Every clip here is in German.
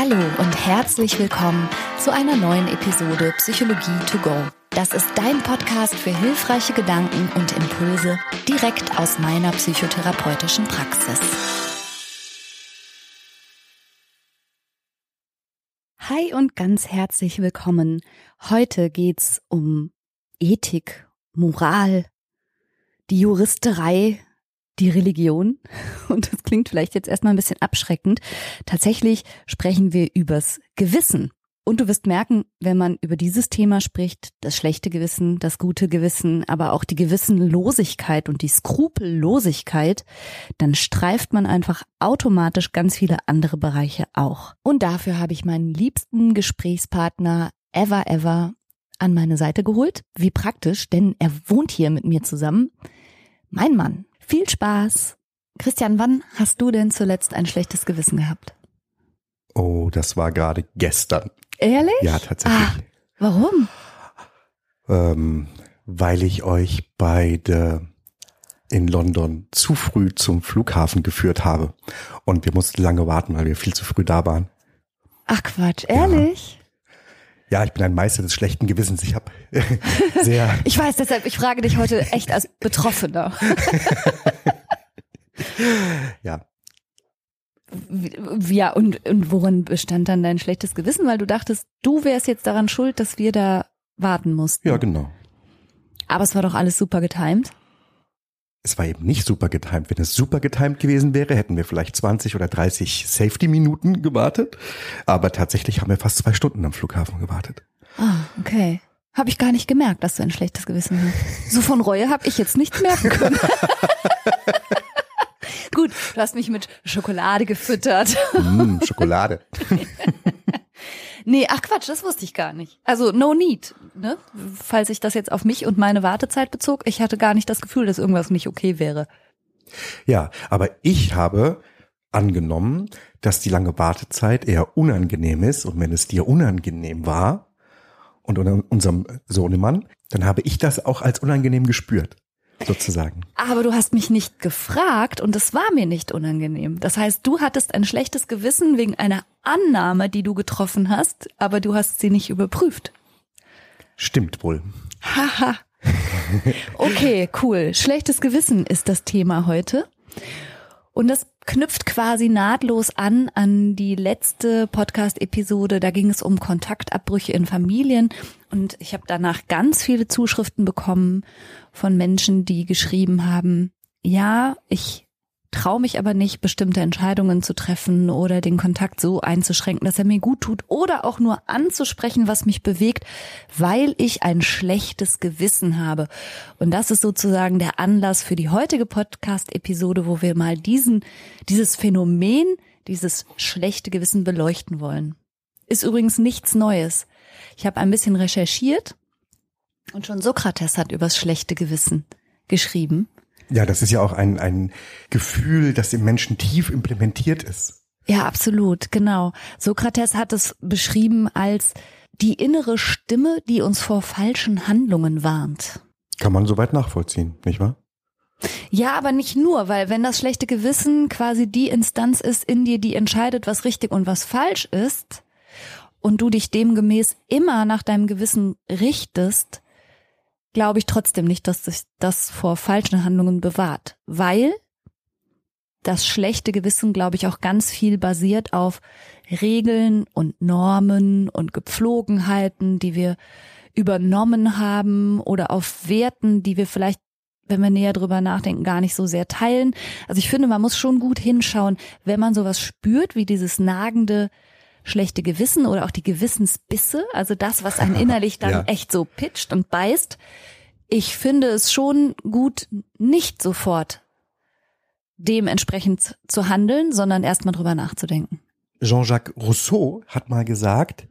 Hallo und herzlich willkommen zu einer neuen Episode Psychologie to go. Das ist dein Podcast für hilfreiche Gedanken und Impulse direkt aus meiner psychotherapeutischen Praxis. Hi und ganz herzlich willkommen. Heute geht's um Ethik, Moral, die Juristerei, die Religion. Und das klingt vielleicht jetzt erstmal ein bisschen abschreckend. Tatsächlich sprechen wir übers Gewissen. Und du wirst merken, wenn man über dieses Thema spricht, das schlechte Gewissen, das gute Gewissen, aber auch die Gewissenlosigkeit und die Skrupellosigkeit, dann streift man einfach automatisch ganz viele andere Bereiche auch. Und dafür habe ich meinen liebsten Gesprächspartner ever, ever an meine Seite geholt. Wie praktisch, denn er wohnt hier mit mir zusammen. Mein Mann. Viel Spaß. Christian, wann hast du denn zuletzt ein schlechtes Gewissen gehabt? Oh, das war gerade gestern. Ehrlich? Ja, tatsächlich. Ah, warum? Ähm, weil ich euch beide in London zu früh zum Flughafen geführt habe. Und wir mussten lange warten, weil wir viel zu früh da waren. Ach Quatsch, ehrlich? Ja, ich bin ein Meister des schlechten Gewissens. Ich habe sehr. Ich weiß deshalb, ich frage dich heute echt als Betroffener. ja. Ja, und, und worin bestand dann dein schlechtes Gewissen? Weil du dachtest, du wärst jetzt daran schuld, dass wir da warten mussten. Ja, genau. Aber es war doch alles super getimed. Es war eben nicht super getimed. Wenn es super getimed gewesen wäre, hätten wir vielleicht 20 oder 30 Safety-Minuten gewartet. Aber tatsächlich haben wir fast zwei Stunden am Flughafen gewartet. Ah, okay. Habe ich gar nicht gemerkt, dass du ein schlechtes Gewissen hast. So von Reue habe ich jetzt nichts merken können. Gut, du hast mich mit Schokolade gefüttert. Mm, Schokolade. nee, ach Quatsch, das wusste ich gar nicht. Also no need, ne? Falls ich das jetzt auf mich und meine Wartezeit bezog, ich hatte gar nicht das Gefühl, dass irgendwas nicht okay wäre. Ja, aber ich habe angenommen, dass die lange Wartezeit eher unangenehm ist und wenn es dir unangenehm war und unserem Sohnemann, dann habe ich das auch als unangenehm gespürt sozusagen. Aber du hast mich nicht gefragt und es war mir nicht unangenehm. Das heißt, du hattest ein schlechtes Gewissen wegen einer Annahme, die du getroffen hast, aber du hast sie nicht überprüft. Stimmt wohl. Haha. okay, cool. Schlechtes Gewissen ist das Thema heute. Und das knüpft quasi nahtlos an an die letzte Podcast-Episode. Da ging es um Kontaktabbrüche in Familien. Und ich habe danach ganz viele Zuschriften bekommen von Menschen, die geschrieben haben, ja, ich traue mich aber nicht, bestimmte Entscheidungen zu treffen oder den Kontakt so einzuschränken, dass er mir gut tut oder auch nur anzusprechen, was mich bewegt, weil ich ein schlechtes Gewissen habe. Und das ist sozusagen der Anlass für die heutige Podcast-Episode, wo wir mal diesen, dieses Phänomen, dieses schlechte Gewissen beleuchten wollen. Ist übrigens nichts Neues. Ich habe ein bisschen recherchiert und schon Sokrates hat übers schlechte Gewissen geschrieben. Ja, das ist ja auch ein, ein Gefühl, das im Menschen tief implementiert ist. Ja, absolut, genau. Sokrates hat es beschrieben als die innere Stimme, die uns vor falschen Handlungen warnt. Kann man soweit nachvollziehen, nicht wahr? Ja, aber nicht nur, weil wenn das schlechte Gewissen quasi die Instanz ist in dir, die entscheidet, was richtig und was falsch ist, und du dich demgemäß immer nach deinem Gewissen richtest, glaube ich trotzdem nicht, dass sich das vor falschen Handlungen bewahrt, weil das schlechte Gewissen, glaube ich, auch ganz viel basiert auf Regeln und Normen und Gepflogenheiten, die wir übernommen haben oder auf Werten, die wir vielleicht, wenn wir näher drüber nachdenken, gar nicht so sehr teilen. Also ich finde, man muss schon gut hinschauen, wenn man sowas spürt, wie dieses nagende schlechte Gewissen oder auch die Gewissensbisse, also das, was einen innerlich dann ja. echt so pitcht und beißt. Ich finde es schon gut, nicht sofort dementsprechend zu handeln, sondern erstmal drüber nachzudenken. Jean-Jacques Rousseau hat mal gesagt,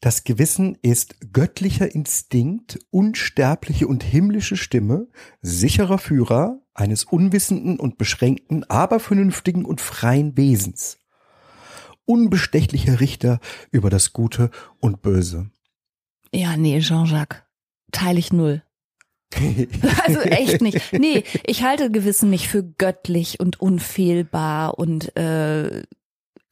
das Gewissen ist göttlicher Instinkt, unsterbliche und himmlische Stimme, sicherer Führer eines unwissenden und beschränkten, aber vernünftigen und freien Wesens unbestechlicher Richter über das Gute und Böse. Ja, nee, Jean-Jacques, teile ich null. also echt nicht. Nee, ich halte Gewissen nicht für göttlich und unfehlbar und äh,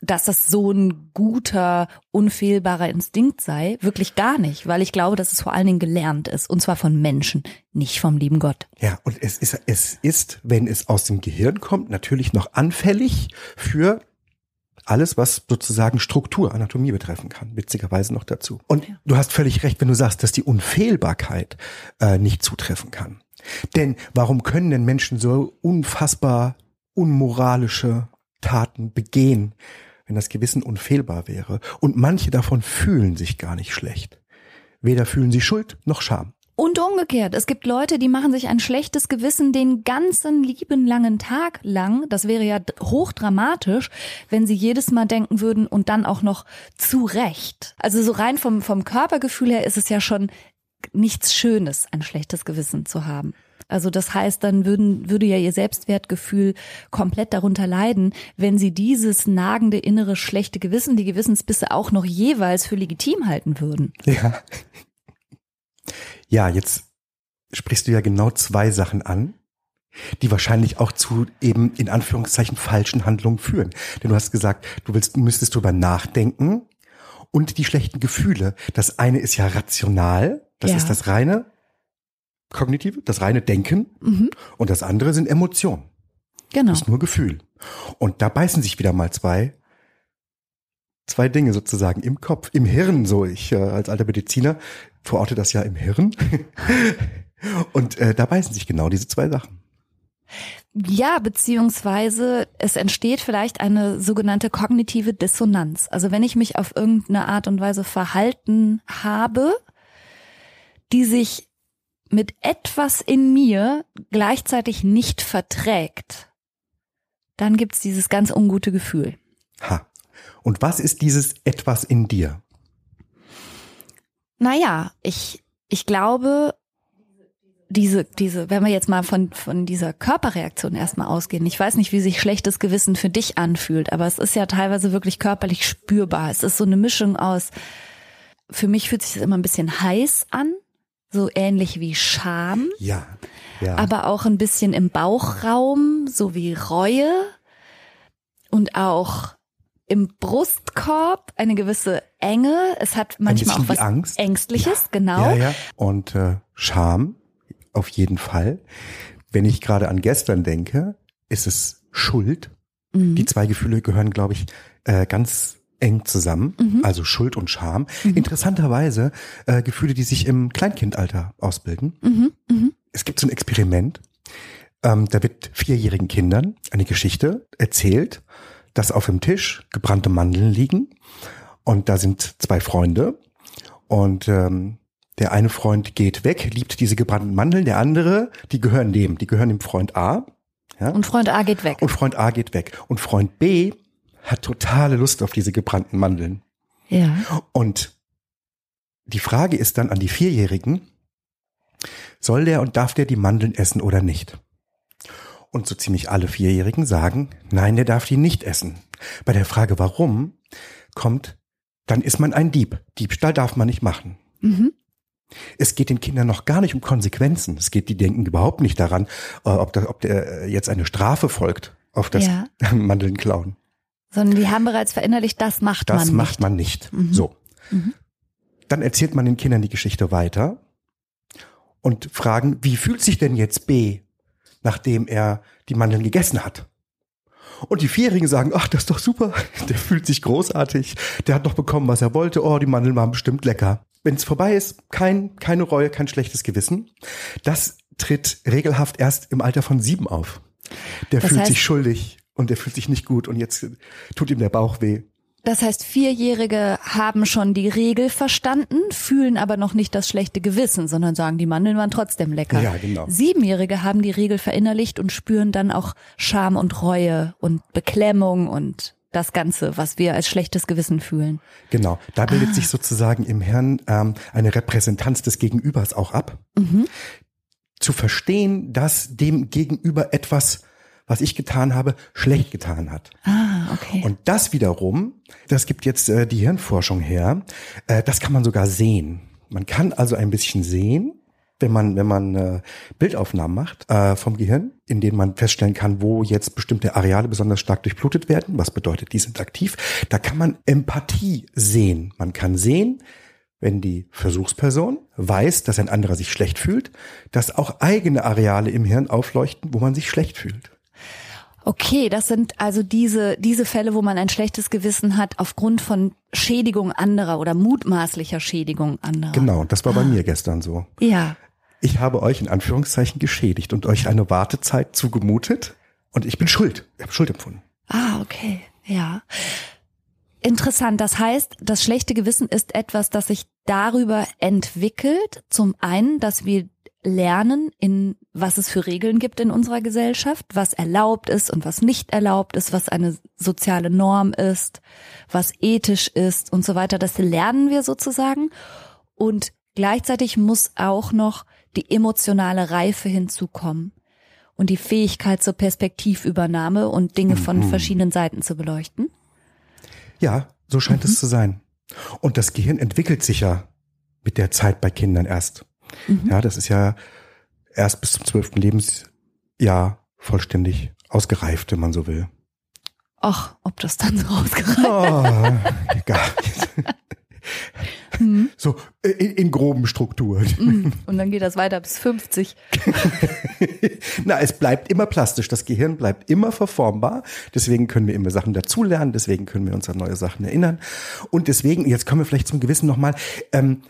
dass das so ein guter, unfehlbarer Instinkt sei. Wirklich gar nicht, weil ich glaube, dass es vor allen Dingen gelernt ist. Und zwar von Menschen, nicht vom lieben Gott. Ja, und es ist, es ist, wenn es aus dem Gehirn kommt, natürlich noch anfällig für alles, was sozusagen Struktur, Anatomie betreffen kann, witzigerweise noch dazu. Und ja. du hast völlig recht, wenn du sagst, dass die Unfehlbarkeit äh, nicht zutreffen kann. Denn warum können denn Menschen so unfassbar unmoralische Taten begehen, wenn das Gewissen unfehlbar wäre? Und manche davon fühlen sich gar nicht schlecht. Weder fühlen sie Schuld noch Scham. Und umgekehrt, es gibt Leute, die machen sich ein schlechtes Gewissen den ganzen lieben langen Tag lang. Das wäre ja hochdramatisch, wenn sie jedes Mal denken würden und dann auch noch zu Recht. Also so rein vom, vom Körpergefühl her ist es ja schon nichts Schönes, ein schlechtes Gewissen zu haben. Also das heißt, dann würden, würde ja ihr Selbstwertgefühl komplett darunter leiden, wenn sie dieses nagende innere schlechte Gewissen, die Gewissensbisse auch noch jeweils für legitim halten würden. Ja. Ja, jetzt sprichst du ja genau zwei Sachen an, die wahrscheinlich auch zu eben in Anführungszeichen falschen Handlungen führen. Denn du hast gesagt, du willst, müsstest darüber nachdenken und die schlechten Gefühle. Das eine ist ja rational, das ja. ist das reine kognitive, das reine Denken mhm. und das andere sind Emotionen. Genau. Das ist nur Gefühl. Und da beißen sich wieder mal zwei zwei Dinge sozusagen im Kopf, im Hirn, so ich äh, als alter Mediziner verorte das ja im Hirn. Und äh, da beißen sich genau diese zwei Sachen. Ja, beziehungsweise es entsteht vielleicht eine sogenannte kognitive Dissonanz. Also wenn ich mich auf irgendeine Art und Weise verhalten habe, die sich mit etwas in mir gleichzeitig nicht verträgt, dann gibt's dieses ganz ungute Gefühl. Ha. Und was ist dieses etwas in dir? Naja, ich, ich glaube, diese, diese, wenn wir jetzt mal von, von dieser Körperreaktion erstmal ausgehen, ich weiß nicht, wie sich schlechtes Gewissen für dich anfühlt, aber es ist ja teilweise wirklich körperlich spürbar. Es ist so eine Mischung aus, für mich fühlt sich das immer ein bisschen heiß an, so ähnlich wie Scham. Ja. ja. Aber auch ein bisschen im Bauchraum, so wie Reue und auch im Brustkorb eine gewisse Enge. Es hat manchmal auch was Angst. Ängstliches, ja. genau. Ja, ja. Und äh, Scham, auf jeden Fall. Wenn ich gerade an gestern denke, ist es Schuld. Mhm. Die zwei Gefühle gehören, glaube ich, äh, ganz eng zusammen, mhm. also Schuld und Scham. Mhm. Interessanterweise äh, Gefühle, die sich im Kleinkindalter ausbilden. Mhm. mhm. Es gibt so ein Experiment, ähm, da wird vierjährigen Kindern eine Geschichte erzählt dass auf dem Tisch gebrannte Mandeln liegen und da sind zwei Freunde und ähm, der eine Freund geht weg, liebt diese gebrannten Mandeln, der andere, die gehören dem, die gehören dem Freund A. Ja? Und Freund A geht weg. Und Freund A geht weg. Und Freund B hat totale Lust auf diese gebrannten Mandeln. Ja. Und die Frage ist dann an die Vierjährigen, soll der und darf der die Mandeln essen oder nicht? Und so ziemlich alle Vierjährigen sagen, nein, der darf die nicht essen. Bei der Frage warum kommt, dann ist man ein Dieb. Diebstahl darf man nicht machen. Mhm. Es geht den Kindern noch gar nicht um Konsequenzen. Es geht, die denken überhaupt nicht daran, äh, ob, da, ob der äh, jetzt eine Strafe folgt auf das ja. Mandeln klauen. Sondern die haben bereits verinnerlicht, das macht das man nicht. Das macht man nicht. Mhm. So. Mhm. Dann erzählt man den Kindern die Geschichte weiter und fragen, wie fühlt sich denn jetzt B, nachdem er die Mandeln gegessen hat. Und die Vierjährigen sagen, ach, das ist doch super, der fühlt sich großartig, der hat doch bekommen, was er wollte, oh, die Mandeln waren bestimmt lecker. Wenn es vorbei ist, kein, keine Reue, kein schlechtes Gewissen. Das tritt regelhaft erst im Alter von sieben auf. Der das fühlt heißt, sich schuldig und der fühlt sich nicht gut und jetzt tut ihm der Bauch weh. Das heißt, Vierjährige haben schon die Regel verstanden, fühlen aber noch nicht das schlechte Gewissen, sondern sagen, die Mandeln waren trotzdem lecker. Ja, genau. Siebenjährige haben die Regel verinnerlicht und spüren dann auch Scham und Reue und Beklemmung und das Ganze, was wir als schlechtes Gewissen fühlen. Genau, da bildet ah. sich sozusagen im Hirn ähm, eine Repräsentanz des Gegenübers auch ab. Mhm. Zu verstehen, dass dem Gegenüber etwas was ich getan habe, schlecht getan hat. Ah, okay. Und das wiederum, das gibt jetzt äh, die Hirnforschung her, äh, das kann man sogar sehen. Man kann also ein bisschen sehen, wenn man, wenn man äh, Bildaufnahmen macht äh, vom Gehirn, in denen man feststellen kann, wo jetzt bestimmte Areale besonders stark durchblutet werden, was bedeutet, die sind aktiv, da kann man Empathie sehen. Man kann sehen, wenn die Versuchsperson weiß, dass ein anderer sich schlecht fühlt, dass auch eigene Areale im Hirn aufleuchten, wo man sich schlecht fühlt. Okay, das sind also diese, diese Fälle, wo man ein schlechtes Gewissen hat aufgrund von Schädigung anderer oder mutmaßlicher Schädigung anderer. Genau, das war bei ah. mir gestern so. Ja. Ich habe euch in Anführungszeichen geschädigt und euch eine Wartezeit zugemutet und ich bin schuld. Ich habe Schuld empfunden. Ah, okay. Ja. Interessant. Das heißt, das schlechte Gewissen ist etwas, das sich darüber entwickelt. Zum einen, dass wir lernen, in was es für Regeln gibt in unserer Gesellschaft, was erlaubt ist und was nicht erlaubt ist, was eine soziale Norm ist, was ethisch ist und so weiter. Das lernen wir sozusagen. Und gleichzeitig muss auch noch die emotionale Reife hinzukommen und die Fähigkeit zur Perspektivübernahme und Dinge von mhm. verschiedenen Seiten zu beleuchten. Ja, so scheint mhm. es zu sein. Und das Gehirn entwickelt sich ja mit der Zeit bei Kindern erst. Mhm. Ja, das ist ja erst bis zum zwölften Lebensjahr vollständig ausgereift, wenn man so will. Ach, ob das dann so ausgereift oh, egal. Mhm. So in, in, groben Strukturen. Mhm. Und dann geht das weiter bis 50. Na, es bleibt immer plastisch. Das Gehirn bleibt immer verformbar. Deswegen können wir immer Sachen dazulernen. Deswegen können wir uns an neue Sachen erinnern. Und deswegen, jetzt kommen wir vielleicht zum Gewissen nochmal, ähm,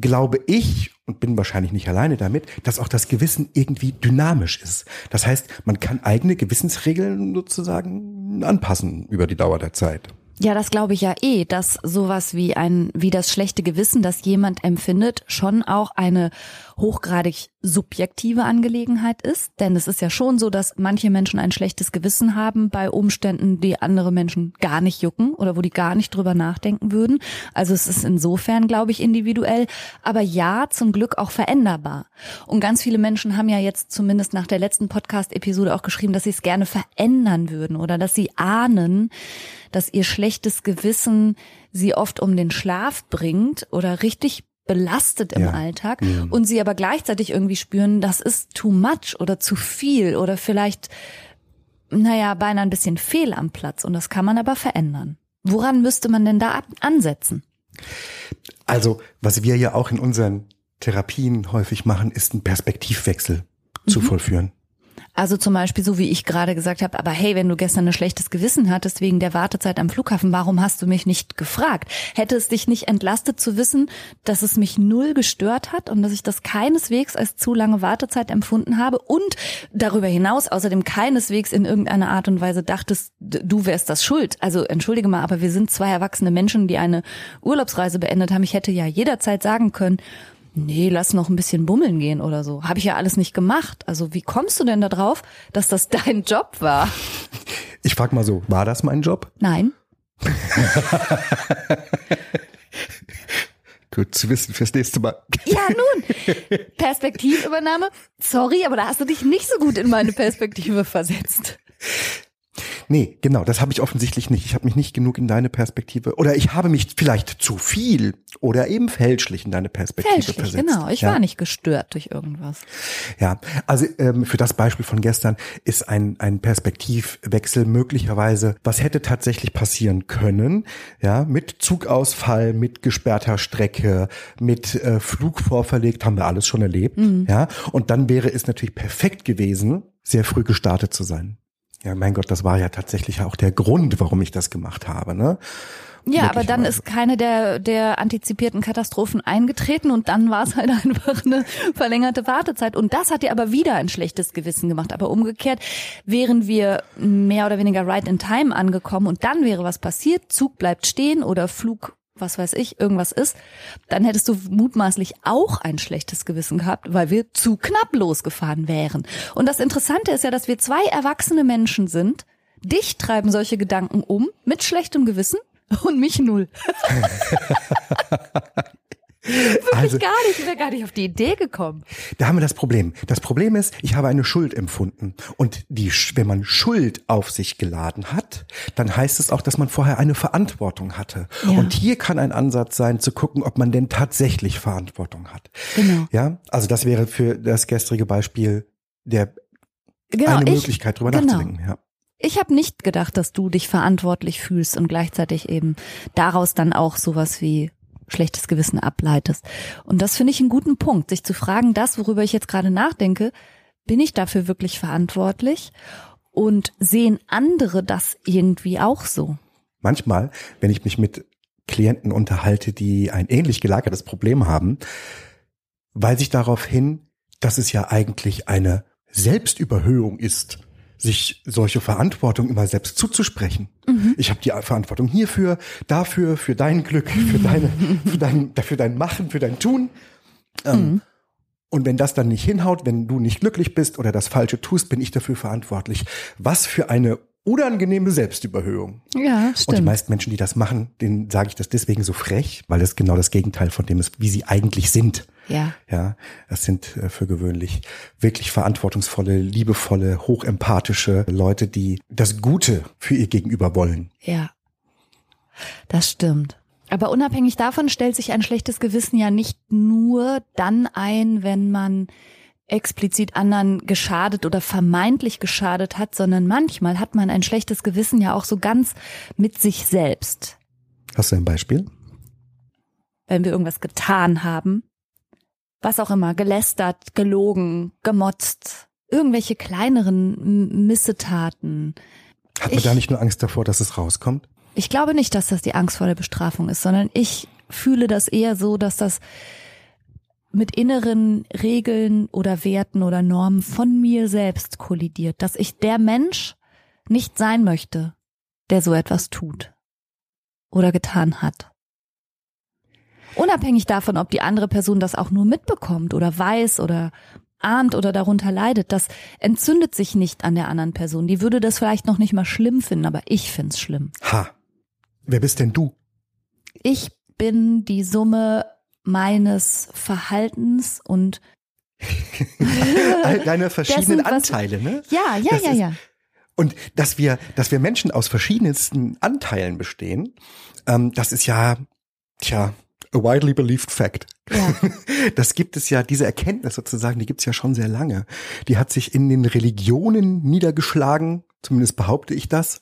glaube ich und bin wahrscheinlich nicht alleine damit, dass auch das Gewissen irgendwie dynamisch ist. Das heißt, man kann eigene Gewissensregeln sozusagen anpassen über die Dauer der Zeit. Ja, das glaube ich ja eh, dass sowas wie ein, wie das schlechte Gewissen, das jemand empfindet, schon auch eine hochgradig subjektive Angelegenheit ist. Denn es ist ja schon so, dass manche Menschen ein schlechtes Gewissen haben bei Umständen, die andere Menschen gar nicht jucken oder wo die gar nicht drüber nachdenken würden. Also es ist insofern, glaube ich, individuell. Aber ja, zum Glück auch veränderbar. Und ganz viele Menschen haben ja jetzt zumindest nach der letzten Podcast-Episode auch geschrieben, dass sie es gerne verändern würden oder dass sie ahnen, dass ihr schlechtes Gewissen sie oft um den Schlaf bringt oder richtig belastet im ja. Alltag ja. und sie aber gleichzeitig irgendwie spüren, das ist too much oder zu viel oder vielleicht, naja, beinahe ein bisschen fehl am Platz und das kann man aber verändern. Woran müsste man denn da ansetzen? Also, was wir ja auch in unseren Therapien häufig machen, ist einen Perspektivwechsel mhm. zu vollführen. Also zum Beispiel so wie ich gerade gesagt habe, aber hey, wenn du gestern ein schlechtes Gewissen hattest wegen der Wartezeit am Flughafen, warum hast du mich nicht gefragt? Hätte es dich nicht entlastet zu wissen, dass es mich null gestört hat und dass ich das keineswegs als zu lange Wartezeit empfunden habe und darüber hinaus außerdem keineswegs in irgendeiner Art und Weise dachtest, du wärst das schuld. Also entschuldige mal, aber wir sind zwei erwachsene Menschen, die eine Urlaubsreise beendet haben. Ich hätte ja jederzeit sagen können, nee, lass noch ein bisschen bummeln gehen oder so. Habe ich ja alles nicht gemacht. Also wie kommst du denn da drauf, dass das dein Job war? Ich frag mal so, war das mein Job? Nein. Gut zu wissen fürs nächste Mal. Ja, nun. Perspektivübernahme. Sorry, aber da hast du dich nicht so gut in meine Perspektive versetzt. Nee, genau, das habe ich offensichtlich nicht. Ich habe mich nicht genug in deine Perspektive oder ich habe mich vielleicht zu viel oder eben fälschlich in deine Perspektive fälschlich, versetzt. Genau, ich ja. war nicht gestört durch irgendwas. Ja, also ähm, für das Beispiel von gestern ist ein ein Perspektivwechsel möglicherweise, was hätte tatsächlich passieren können, ja, mit Zugausfall, mit gesperrter Strecke, mit äh, Flug vorverlegt, haben wir alles schon erlebt, mhm. ja, und dann wäre es natürlich perfekt gewesen, sehr früh gestartet zu sein. Ja, mein Gott, das war ja tatsächlich auch der Grund, warum ich das gemacht habe, ne? Ja, aber dann ist keine der, der antizipierten Katastrophen eingetreten und dann war es halt einfach eine verlängerte Wartezeit. Und das hat dir aber wieder ein schlechtes Gewissen gemacht. Aber umgekehrt wären wir mehr oder weniger right in time angekommen und dann wäre was passiert, Zug bleibt stehen oder Flug was weiß ich, irgendwas ist, dann hättest du mutmaßlich auch ein schlechtes Gewissen gehabt, weil wir zu knapp losgefahren wären. Und das Interessante ist ja, dass wir zwei erwachsene Menschen sind. Dich treiben solche Gedanken um mit schlechtem Gewissen und mich null. Also- gar nicht. Ich wäre gar nicht auf die Idee gekommen. Da haben wir das Problem. Das Problem ist, ich habe eine Schuld empfunden. Und die, wenn man Schuld auf sich geladen hat, dann heißt es auch, dass man vorher eine Verantwortung hatte. Ja. Und hier kann ein Ansatz sein, zu gucken, ob man denn tatsächlich Verantwortung hat. Genau. Ja, also das wäre für das gestrige Beispiel der Genau, eine ich, Möglichkeit, drüber genau. nachzudenken. Ja. Ich habe nicht gedacht, dass du dich verantwortlich fühlst und gleichzeitig eben daraus dann auch sowas wie schlechtes Gewissen ableitest. Und das finde ich einen guten Punkt, sich zu fragen, das, worüber ich jetzt gerade nachdenke, bin ich dafür wirklich verantwortlich? Und sehen andere das irgendwie auch so? Manchmal, wenn ich mich mit Klienten unterhalte, die ein ähnlich gelagertes Problem haben, weise ich darauf hin, dass es ja eigentlich eine Selbstüberhöhung ist, sich solche Verantwortung immer selbst zuzusprechen. Ich habe die Verantwortung hierfür, dafür, für dein Glück, für deine, für dein, für dein Machen, für dein Tun. Ähm, Und wenn das dann nicht hinhaut, wenn du nicht glücklich bist oder das Falsche tust, bin ich dafür verantwortlich. Was für eine unangenehme Selbstüberhöhung. Ja, Und die stimmt. meisten Menschen, die das machen, denen sage ich das deswegen so frech, weil das genau das Gegenteil von dem ist, wie sie eigentlich sind. Ja, Ja, das sind äh, für gewöhnlich wirklich verantwortungsvolle, liebevolle, hochempathische Leute, die das Gute für ihr Gegenüber wollen. ja. Das stimmt. Aber unabhängig davon stellt sich ein schlechtes Gewissen ja nicht nur dann ein, wenn man explizit anderen geschadet oder vermeintlich geschadet hat, sondern manchmal hat man ein schlechtes Gewissen ja auch so ganz mit sich selbst. Hast du ein Beispiel? Wenn wir irgendwas getan haben, was auch immer, gelästert, gelogen, gemotzt, irgendwelche kleineren Missetaten. Hat man Ich- da nicht nur Angst davor, dass es rauskommt? Ich glaube nicht, dass das die Angst vor der Bestrafung ist, sondern ich fühle das eher so, dass das mit inneren Regeln oder Werten oder Normen von mir selbst kollidiert, dass ich der Mensch nicht sein möchte, der so etwas tut oder getan hat. Unabhängig davon, ob die andere Person das auch nur mitbekommt oder weiß oder ahnt oder darunter leidet, das entzündet sich nicht an der anderen Person. Die würde das vielleicht noch nicht mal schlimm finden, aber ich find's schlimm. Ha. Wer bist denn du? Ich bin die Summe meines Verhaltens und All deine verschiedenen Dessen, Anteile, ne? ja, ja, Das ja, ist- ja. Und dass wir, dass wir Menschen aus verschiedensten Anteilen bestehen, ähm, das ist ja, tja, a widely believed fact. Ja. Das gibt es ja, diese Erkenntnis sozusagen, die gibt es ja schon sehr lange. Die hat sich in den Religionen niedergeschlagen, zumindest behaupte ich das.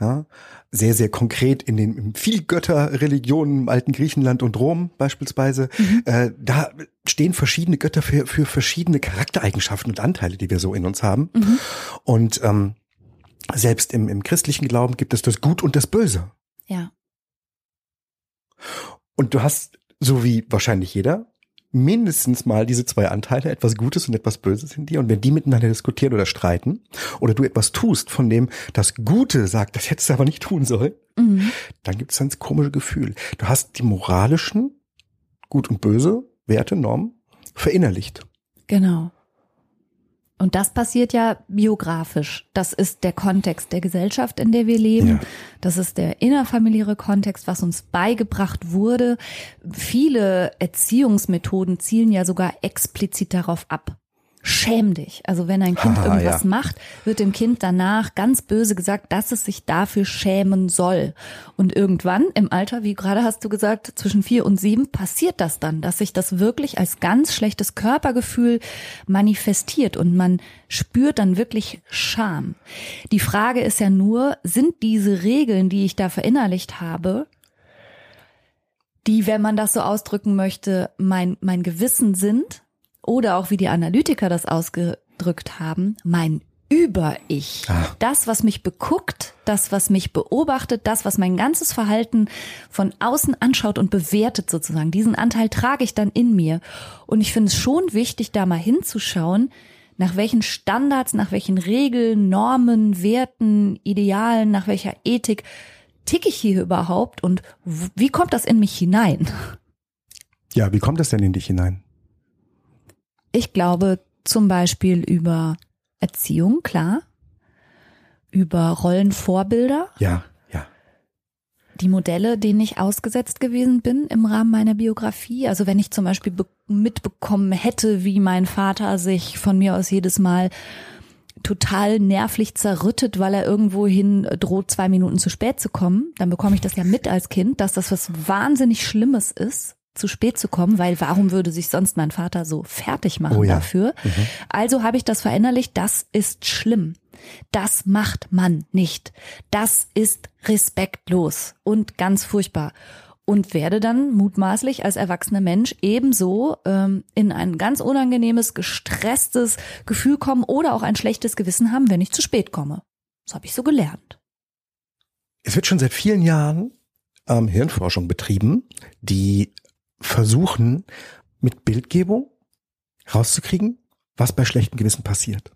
Ja, sehr, sehr konkret in den in Vielgötterreligionen im alten Griechenland und Rom beispielsweise. Äh, da stehen verschiedene Götter für, für verschiedene Charaktereigenschaften und Anteile, die wir so in uns haben. Und ähm, selbst im, im christlichen Glauben gibt es das Gut und das Böse. Ja. Und du hast, so wie wahrscheinlich jeder, mindestens mal diese zwei Anteile, etwas Gutes und etwas Böses in dir. Und wenn die miteinander diskutieren oder streiten, oder du etwas tust, von dem das Gute sagt, das hättest du aber nicht tun sollen, Mhm. dann gibt es ein komische Gefühl. Du hast die moralischen, Gut und Böse, Werte, Normen verinnerlicht. Genau. Und das passiert ja biografisch. Das ist der Kontext der Gesellschaft, in der wir leben. Ja. Das ist der innerfamiliäre Kontext, was uns beigebracht wurde. Viele Erziehungsmethoden zielen ja sogar explizit darauf ab. Schäm dich. Also wenn ein Kind Haha, irgendwas ja. macht, wird dem Kind danach ganz böse gesagt, dass es sich dafür schämen soll. Und irgendwann im Alter, wie gerade hast du gesagt, zwischen vier und sieben passiert das dann, dass sich das wirklich als ganz schlechtes Körpergefühl manifestiert und man spürt dann wirklich Scham. Die Frage ist ja nur, sind diese Regeln, die ich da verinnerlicht habe, die, wenn man das so ausdrücken möchte, mein, mein Gewissen sind oder auch wie die Analytiker das ausgedrückt haben, mein Über-Ich. Ah. Das, was mich beguckt, das, was mich beobachtet, das, was mein ganzes Verhalten von außen anschaut und bewertet sozusagen. Diesen Anteil trage ich dann in mir. Und ich finde es schon wichtig, da mal hinzuschauen, nach welchen Standards, nach welchen Regeln, Normen, Werten, Idealen, nach welcher Ethik ticke ich hier überhaupt und wie kommt das in mich hinein? Ja, wie kommt das denn in dich hinein? Ich glaube zum Beispiel über Erziehung, klar, über Rollenvorbilder, Ja, ja. die Modelle, denen ich ausgesetzt gewesen bin im Rahmen meiner Biografie. Also wenn ich zum Beispiel mitbekommen hätte, wie mein Vater sich von mir aus jedes Mal total nervlich zerrüttet, weil er irgendwohin droht, zwei Minuten zu spät zu kommen, dann bekomme ich das ja mit als Kind, dass das was wahnsinnig Schlimmes ist, zu spät zu kommen, weil warum würde sich sonst mein Vater so fertig machen oh ja. dafür? Mhm. Also habe ich das verinnerlicht, das ist schlimm. Das macht man nicht. Das ist respektlos und ganz furchtbar. Und werde dann mutmaßlich als erwachsener Mensch ebenso ähm, in ein ganz unangenehmes, gestresstes Gefühl kommen oder auch ein schlechtes Gewissen haben, wenn ich zu spät komme. Das habe ich so gelernt. Es wird schon seit vielen Jahren ähm, Hirnforschung betrieben, die versuchen, mit Bildgebung rauszukriegen, was bei schlechtem Gewissen passiert.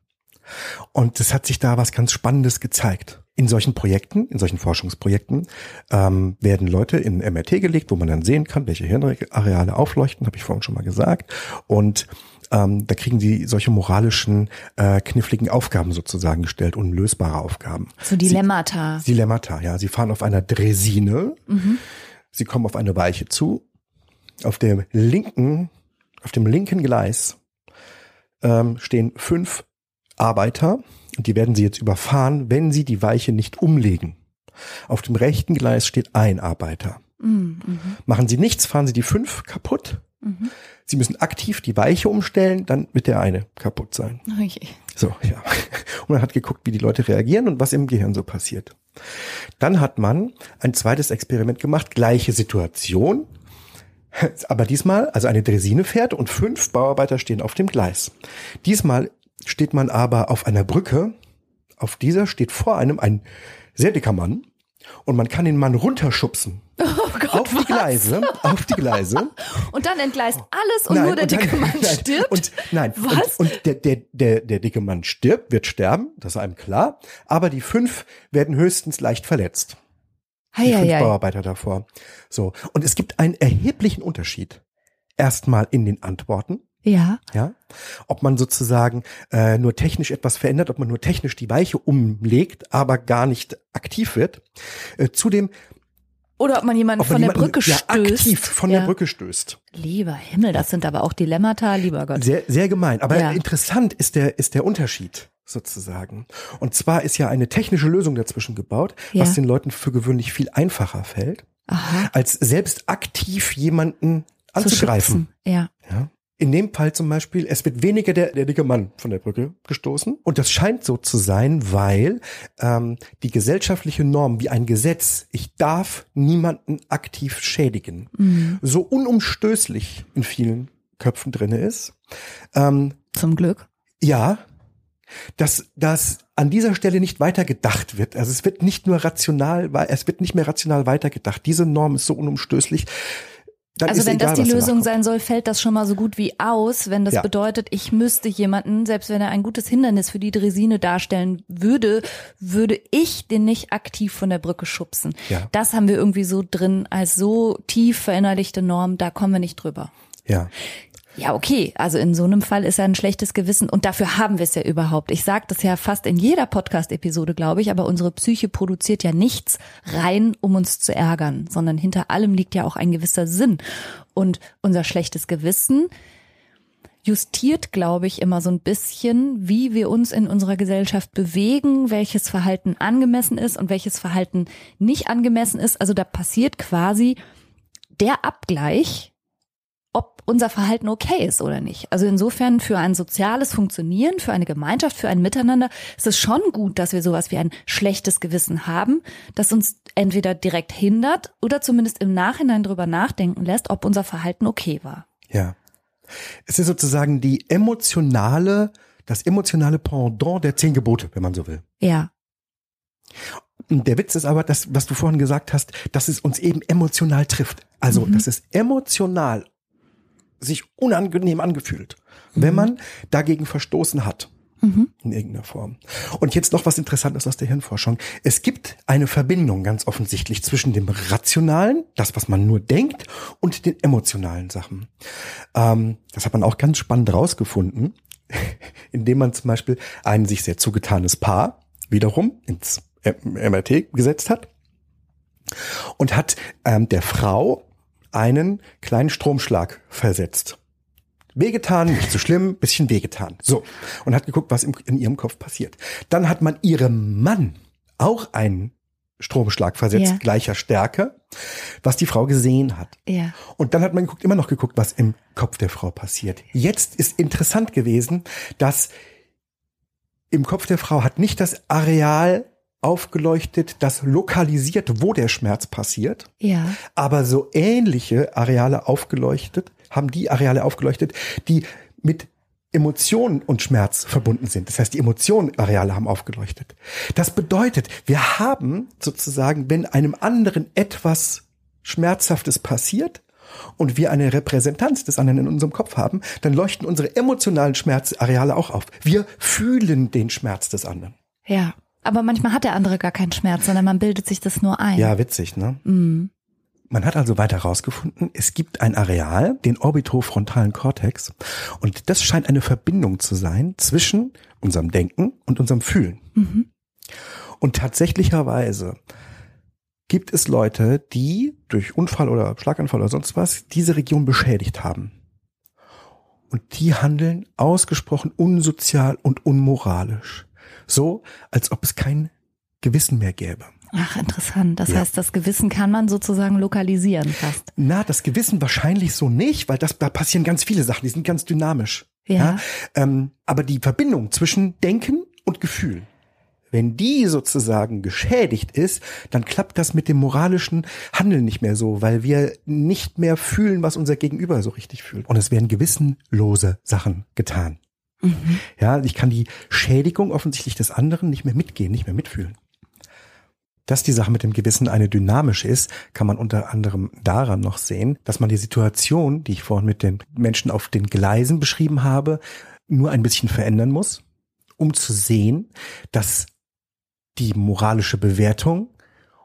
Und es hat sich da was ganz Spannendes gezeigt. In solchen Projekten, in solchen Forschungsprojekten ähm, werden Leute in MRT gelegt, wo man dann sehen kann, welche Hirnareale aufleuchten, habe ich vorhin schon mal gesagt. Und ähm, da kriegen die solche moralischen, äh, kniffligen Aufgaben sozusagen gestellt, unlösbare Aufgaben. So Dilemmata. Sie, Dilemmata, ja. Sie fahren auf einer Dresine, mhm. sie kommen auf eine Weiche zu, auf dem linken, auf dem linken Gleis ähm, stehen fünf Arbeiter, und die werden sie jetzt überfahren, wenn sie die Weiche nicht umlegen. Auf dem rechten Gleis steht ein Arbeiter. Mhm. Machen sie nichts, fahren sie die fünf kaputt. Mhm. Sie müssen aktiv die Weiche umstellen, dann wird der eine kaputt sein. Okay. So, ja. Und man hat geguckt, wie die Leute reagieren und was im Gehirn so passiert. Dann hat man ein zweites Experiment gemacht, gleiche Situation, aber diesmal, also eine Dresine fährt und fünf Bauarbeiter stehen auf dem Gleis. Diesmal steht man aber auf einer Brücke. Auf dieser steht vor einem ein sehr dicker Mann und man kann den Mann runterschubsen. Oh Gott, auf die Gleise, auf die Gleise. Und dann entgleist alles und nein, nur der dicke dann, Mann nein, stirbt. Und nein, was? Und, und der, der, der, der dicke Mann stirbt, wird sterben, das ist einem klar. Aber die fünf werden höchstens leicht verletzt. Hei, die fünf hei, Bauarbeiter davor. So. Und es gibt einen erheblichen Unterschied. Erstmal in den Antworten. Ja. Ja. Ob man sozusagen äh, nur technisch etwas verändert, ob man nur technisch die Weiche umlegt, aber gar nicht aktiv wird. Äh, zudem oder ob man jemanden ob man von jemanden, der Brücke ja, stößt. aktiv von ja. der Brücke stößt. Lieber Himmel, das sind aber auch Dilemmata, lieber Gott. Sehr, sehr gemein. Aber ja. interessant ist der, ist der Unterschied sozusagen. Und zwar ist ja eine technische Lösung dazwischen gebaut, ja. was den Leuten für gewöhnlich viel einfacher fällt, Aha. als selbst aktiv jemanden anzugreifen. Ja. ja. In dem Fall zum Beispiel, es wird weniger der, der dicke Mann von der Brücke gestoßen. Und das scheint so zu sein, weil ähm, die gesellschaftliche Norm wie ein Gesetz, ich darf niemanden aktiv schädigen, mhm. so unumstößlich in vielen Köpfen drinne ist. Ähm, zum Glück. Ja, dass, dass an dieser Stelle nicht weitergedacht wird. Also es wird nicht nur rational, es wird nicht mehr rational weitergedacht. Diese Norm ist so unumstößlich. Dann also wenn egal, das die Lösung sein soll, fällt das schon mal so gut wie aus, wenn das ja. bedeutet, ich müsste jemanden, selbst wenn er ein gutes Hindernis für die Dresine darstellen würde, würde ich den nicht aktiv von der Brücke schubsen. Ja. Das haben wir irgendwie so drin als so tief verinnerlichte Norm, da kommen wir nicht drüber. Ja. Ja, okay. Also in so einem Fall ist ja ein schlechtes Gewissen und dafür haben wir es ja überhaupt. Ich sage das ja fast in jeder Podcast-Episode, glaube ich, aber unsere Psyche produziert ja nichts rein, um uns zu ärgern, sondern hinter allem liegt ja auch ein gewisser Sinn. Und unser schlechtes Gewissen justiert, glaube ich, immer so ein bisschen, wie wir uns in unserer Gesellschaft bewegen, welches Verhalten angemessen ist und welches Verhalten nicht angemessen ist. Also da passiert quasi der Abgleich ob unser Verhalten okay ist oder nicht. Also insofern für ein soziales Funktionieren, für eine Gemeinschaft, für ein Miteinander ist es schon gut, dass wir sowas wie ein schlechtes Gewissen haben, das uns entweder direkt hindert oder zumindest im Nachhinein drüber nachdenken lässt, ob unser Verhalten okay war. Ja. Es ist sozusagen die emotionale, das emotionale Pendant der zehn Gebote, wenn man so will. Ja. Der Witz ist aber, dass, was du vorhin gesagt hast, dass es uns eben emotional trifft. Also, mhm. dass es emotional sich unangenehm angefühlt, mhm. wenn man dagegen verstoßen hat. Mhm. In irgendeiner Form. Und jetzt noch was Interessantes aus der Hirnforschung. Es gibt eine Verbindung ganz offensichtlich zwischen dem Rationalen, das, was man nur denkt, und den emotionalen Sachen. Ähm, das hat man auch ganz spannend rausgefunden, indem man zum Beispiel ein sich sehr zugetanes Paar wiederum ins MRT gesetzt hat und hat ähm, der Frau einen kleinen Stromschlag versetzt. Wehgetan, nicht so schlimm, bisschen wehgetan. So. Und hat geguckt, was in ihrem Kopf passiert. Dann hat man ihrem Mann auch einen Stromschlag versetzt, Ja. gleicher Stärke, was die Frau gesehen hat. Ja. Und dann hat man geguckt, immer noch geguckt, was im Kopf der Frau passiert. Jetzt ist interessant gewesen, dass im Kopf der Frau hat nicht das Areal aufgeleuchtet, das lokalisiert, wo der Schmerz passiert, Ja. aber so ähnliche Areale aufgeleuchtet, haben die Areale aufgeleuchtet, die mit Emotionen und Schmerz verbunden sind. Das heißt, die Emotionenareale haben aufgeleuchtet. Das bedeutet, wir haben sozusagen, wenn einem anderen etwas Schmerzhaftes passiert und wir eine Repräsentanz des anderen in unserem Kopf haben, dann leuchten unsere emotionalen Schmerzareale auch auf. Wir fühlen den Schmerz des anderen. Ja. Aber manchmal hat der andere gar keinen Schmerz, sondern man bildet sich das nur ein. Ja, witzig, ne? Mhm. Man hat also weiter herausgefunden, es gibt ein Areal, den orbitofrontalen Kortex, und das scheint eine Verbindung zu sein zwischen unserem Denken und unserem Fühlen. Mhm. Und tatsächlicherweise gibt es Leute, die durch Unfall oder Schlaganfall oder sonst was diese Region beschädigt haben. Und die handeln ausgesprochen unsozial und unmoralisch. So, als ob es kein Gewissen mehr gäbe. Ach, interessant. Das Ja. heißt, das Gewissen kann man sozusagen lokalisieren fast. Na, das Gewissen wahrscheinlich so nicht, weil das, da passieren ganz viele Sachen, die sind ganz dynamisch. Ja. Ähm, aber die Verbindung zwischen Denken und Gefühl, wenn die sozusagen geschädigt ist, dann klappt das mit dem moralischen Handeln nicht mehr so, weil wir nicht mehr fühlen, was unser Gegenüber so richtig fühlt. Und es werden gewissenlose Sachen getan. Mhm. Ja, ich kann die Schädigung offensichtlich des anderen nicht mehr mitgehen, nicht mehr mitfühlen. Dass die Sache mit dem Gewissen eine dynamische ist, kann man unter anderem daran noch sehen, dass man die Situation, die ich vorhin mit den Menschen auf den Gleisen beschrieben habe, nur ein bisschen verändern muss, um zu sehen, dass die moralische Bewertung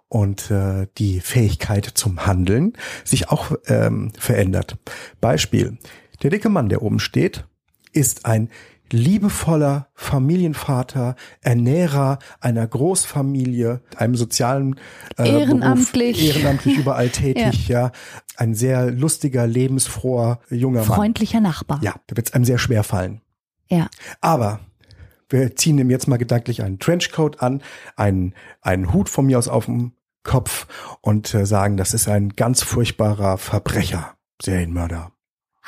und äh, die Fähigkeit zum Handeln sich auch ähm, verändert. Beispiel. Der dicke Mann, der oben steht, ist ein liebevoller Familienvater, Ernährer einer Großfamilie, einem sozialen äh, Ehrenamtlich. Beruf, ehrenamtlich überall tätig, ja. Ein sehr lustiger, lebensfroher junger Mann. Freundlicher Nachbar. Ja, da wird es einem sehr schwer fallen. Ja. Aber wir ziehen ihm jetzt mal gedanklich einen Trenchcoat an, einen, einen Hut von mir aus auf dem Kopf und äh, sagen, das ist ein ganz furchtbarer Verbrecher, Serienmörder.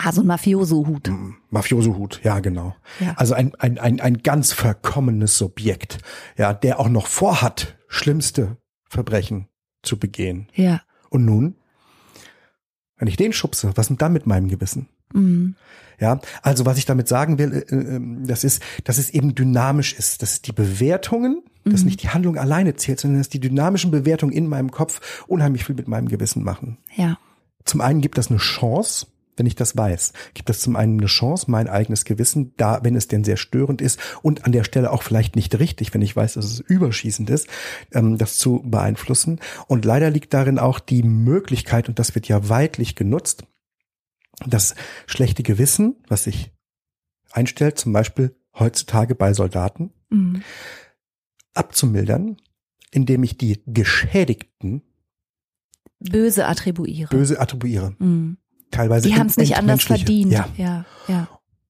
Ah, so ein Mafioso-Hut. Mm, Mafioso-Hut, ja genau. Ja. Also ein, ein, ein, ein ganz verkommenes Subjekt, ja, der auch noch vorhat, schlimmste Verbrechen zu begehen. Ja. Und nun, wenn ich den schubse, was ist dann mit meinem Gewissen? Mhm. Ja, also was ich damit sagen will, äh, äh, das ist, dass es eben dynamisch ist, dass die Bewertungen, dass Mhm. nicht die Handlung alleine zählt, sondern dass die dynamischen Bewertungen in meinem Kopf unheimlich viel mit meinem Gewissen machen. Ja. Zum einen gibt das eine Chance, wenn ich das weiß, gibt das zum einen eine Chance, mein eigenes Gewissen, da, wenn es denn sehr störend ist und an der Stelle auch vielleicht nicht richtig, wenn ich weiß, dass es überschießend ist, ähm, das zu beeinflussen. Und leider liegt darin auch die Möglichkeit, und das wird ja weitlich genutzt, das schlechte Gewissen, was sich einstellt, zum Beispiel heutzutage bei Soldaten, Mhm. abzumildern, indem ich die Geschädigten Böse attribuiere. böse attribuiere. Mhm. Teilweise Die haben es nicht anders verdient. Ja. ja. ja.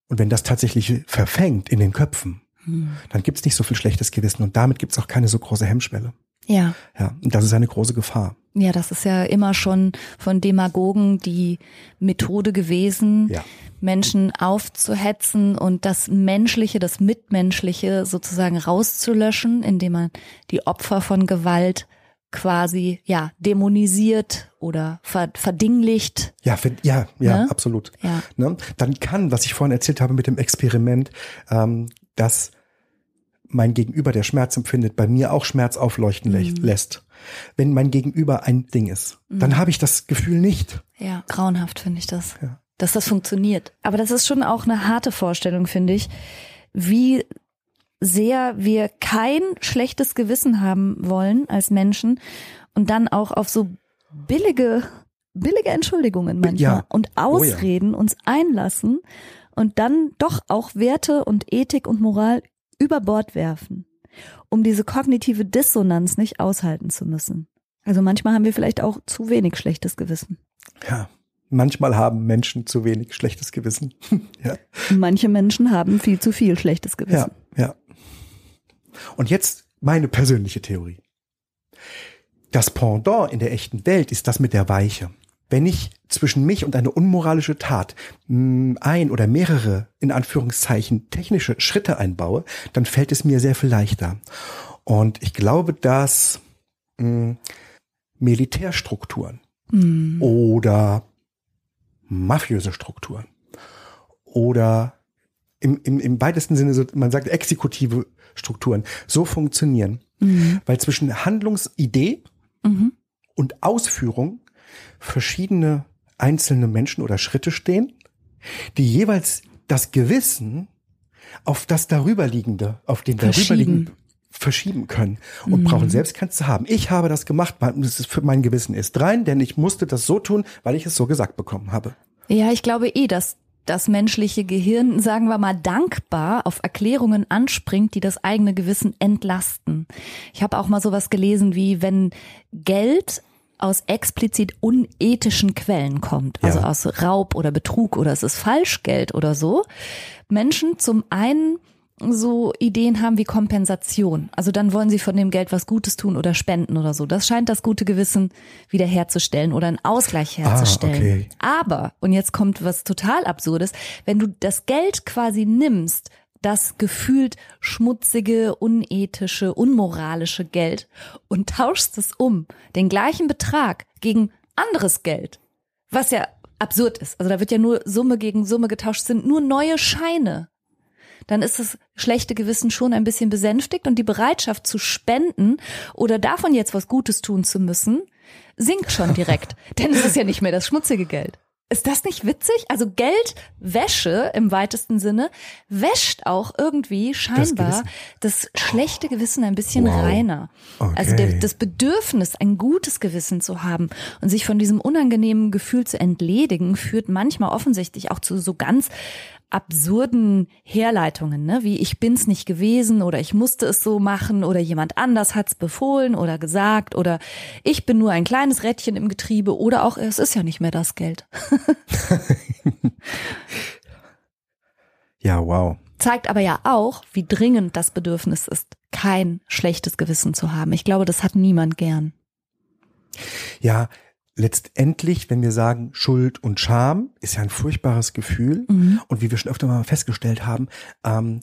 Und wenn das tatsächlich verfängt in den Köpfen, Mhm. dann gibt's nicht so viel schlechtes Gewissen und damit gibt's auch keine so große Hemmschwelle. Ja. Ja, und das ist eine große Gefahr. Ja, das ist ja immer schon von Demagogen die Methode gewesen, Ja. Menschen aufzuhetzen und das Menschliche, das Mitmenschliche sozusagen rauszulöschen, indem man die Opfer von Gewalt quasi ja dämonisiert oder ver verdinglicht. Ja, ja, ja, Ne? absolut. Ja. Ne? Dann kann, was ich vorhin erzählt habe mit dem Experiment, ähm, dass mein Gegenüber, der Schmerz empfindet, bei mir auch Schmerz aufleuchten Mhm. lässt. Wenn mein Gegenüber ein Ding ist, dann habe ich das Gefühl nicht. Ja, grauenhaft finde ich das. Ja. Dass das funktioniert. Aber das ist schon auch eine harte Vorstellung, finde ich, wie sehr wir kein schlechtes Gewissen haben wollen als Menschen und dann auch auf so billige, billige Entschuldigungen manchmal Ja. und Oh ja. Ausreden uns einlassen und dann doch auch Werte und Ethik und Moral über Bord werfen, um diese kognitive Dissonanz nicht aushalten zu müssen. Also manchmal haben wir vielleicht auch zu wenig schlechtes Gewissen. Ja. Manchmal haben Menschen zu wenig schlechtes Gewissen. ja. Manche Menschen haben viel zu viel schlechtes Gewissen. Ja, ja. Und jetzt meine persönliche Theorie. Das Pendant in der echten Welt ist das mit der Weiche. Wenn ich zwischen mich und eine unmoralische Tat mm, ein oder mehrere, in Anführungszeichen, technische Schritte einbaue, dann fällt es mir sehr viel leichter. Und ich glaube, dass mh, mm, Militärstrukturen Hm. oder mafiöse Strukturen oder im, im, im weitesten Sinne, so, man sagt exekutive Strukturen, so funktionieren. Mhm. Weil zwischen Handlungsidee Mhm. und Ausführung verschiedene einzelne Menschen oder Schritte stehen, die jeweils das Gewissen auf das darüberliegende, auf den darüberliegenden verschieben können und brauchen selbst keins zu haben. Ich habe das gemacht, das ist für mein Gewissen ist rein, denn ich musste das so tun, weil ich es so gesagt bekommen habe. Ja, ich glaube eh, dass das menschliche Gehirn, sagen wir mal, dankbar auf Erklärungen anspringt, die das eigene Gewissen entlasten. Ich habe auch mal sowas gelesen wie, wenn Geld aus explizit unethischen Quellen kommt, also Ja. aus Raub oder Betrug oder es ist Falschgeld oder so, Menschen zum einen so Ideen haben wie Kompensation. Also dann wollen sie von dem Geld was Gutes tun oder spenden oder so. Das scheint das gute Gewissen wiederherzustellen oder einen Ausgleich herzustellen. okay. Aber, und jetzt kommt was total Absurdes, wenn du das Geld quasi nimmst, das gefühlt schmutzige, unethische, unmoralische Geld und tauschst es um, den gleichen Betrag gegen anderes Geld, was ja absurd ist. Also da wird ja nur Summe gegen Summe getauscht, sind nur neue Scheine dann ist das schlechte Gewissen schon ein bisschen besänftigt und die Bereitschaft zu spenden oder davon jetzt was Gutes tun zu müssen, sinkt schon direkt. Denn es ist ja nicht mehr das schmutzige Geld. Ist das nicht witzig? Also Geldwäsche im weitesten Sinne wäscht auch irgendwie scheinbar das, Gewissen. schlechte Gewissen ein bisschen Wow. reiner. Okay. Also der, das Bedürfnis, ein gutes Gewissen zu haben und sich von diesem unangenehmen Gefühl zu entledigen, führt manchmal offensichtlich auch zu so ganz absurden Herleitungen, ne? wie ich bin's nicht gewesen oder ich musste es so machen oder jemand anders hat's befohlen oder gesagt oder ich bin nur ein kleines Rädchen im Getriebe oder auch es ist ja nicht mehr das Geld. Ja, wow. Zeigt aber ja auch, wie dringend das Bedürfnis ist, kein schlechtes Gewissen zu haben. Ich glaube, das hat niemand gern. Ja, letztendlich, wenn wir sagen Schuld und Scham, ist ja ein furchtbares Gefühl. Mhm. Und wie wir schon öfter mal festgestellt haben, ähm,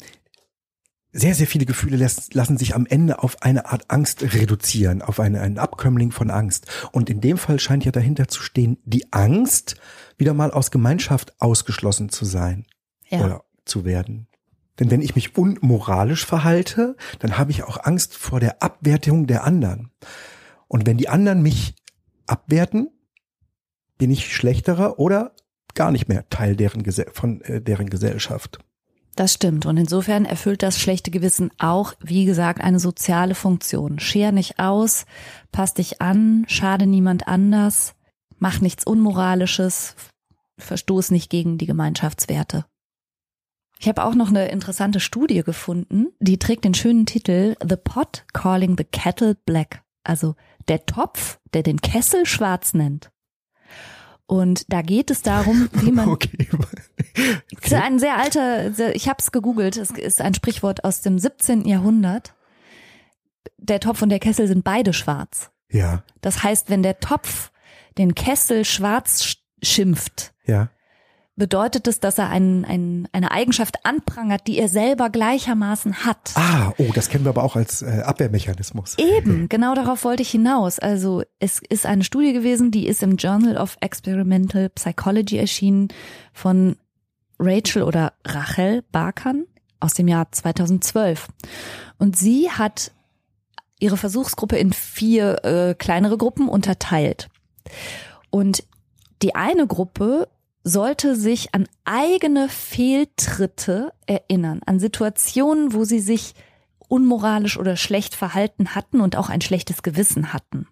sehr, sehr viele Gefühle lassen, lassen sich am Ende auf eine Art Angst reduzieren, auf eine, einen Abkömmling von Angst. Und in dem Fall scheint ja dahinter zu stehen, die Angst, wieder mal aus Gemeinschaft ausgeschlossen zu sein Ja. oder zu werden. Denn wenn ich mich unmoralisch verhalte, dann habe ich auch Angst vor der Abwertung der anderen. Und wenn die anderen mich abwerten, bin ich schlechterer oder gar nicht mehr Teil deren von äh, deren Gesellschaft. Das stimmt. Und insofern erfüllt das schlechte Gewissen auch, wie gesagt, eine soziale Funktion. Scher nicht aus, pass dich an, schade niemand anders, mach nichts Unmoralisches, verstoß nicht gegen die Gemeinschaftswerte. Ich habe auch noch eine interessante Studie gefunden, die trägt den schönen Titel The Pot Calling the Kettle Black. Also der Topf, der den Kessel schwarz nennt. Und da geht es darum, wie man Okay. das ist ein sehr alter, ich habe es gegoogelt, es ist ein Sprichwort aus dem 17. Jahrhundert. Der Topf und der Kessel sind beide schwarz. Ja, Das heißt, wenn der Topf den Kessel schwarz sch- schimpft, ja. Bedeutet es, dass er einen, einen, eine Eigenschaft anprangert, die er selber gleichermaßen hat. Ah, oh, das kennen wir aber auch als äh, Abwehrmechanismus. Eben, genau darauf wollte ich hinaus. Also es ist eine Studie gewesen, die ist im Journal of Experimental Psychology erschienen von Rachel oder Rachel Barkan aus dem Jahr 2012. Und sie hat ihre Versuchsgruppe in vier äh, kleinere Gruppen unterteilt. Und die eine Gruppe sollte sich an eigene Fehltritte erinnern, an Situationen, wo sie sich unmoralisch oder schlecht verhalten hatten und auch ein schlechtes Gewissen hatten.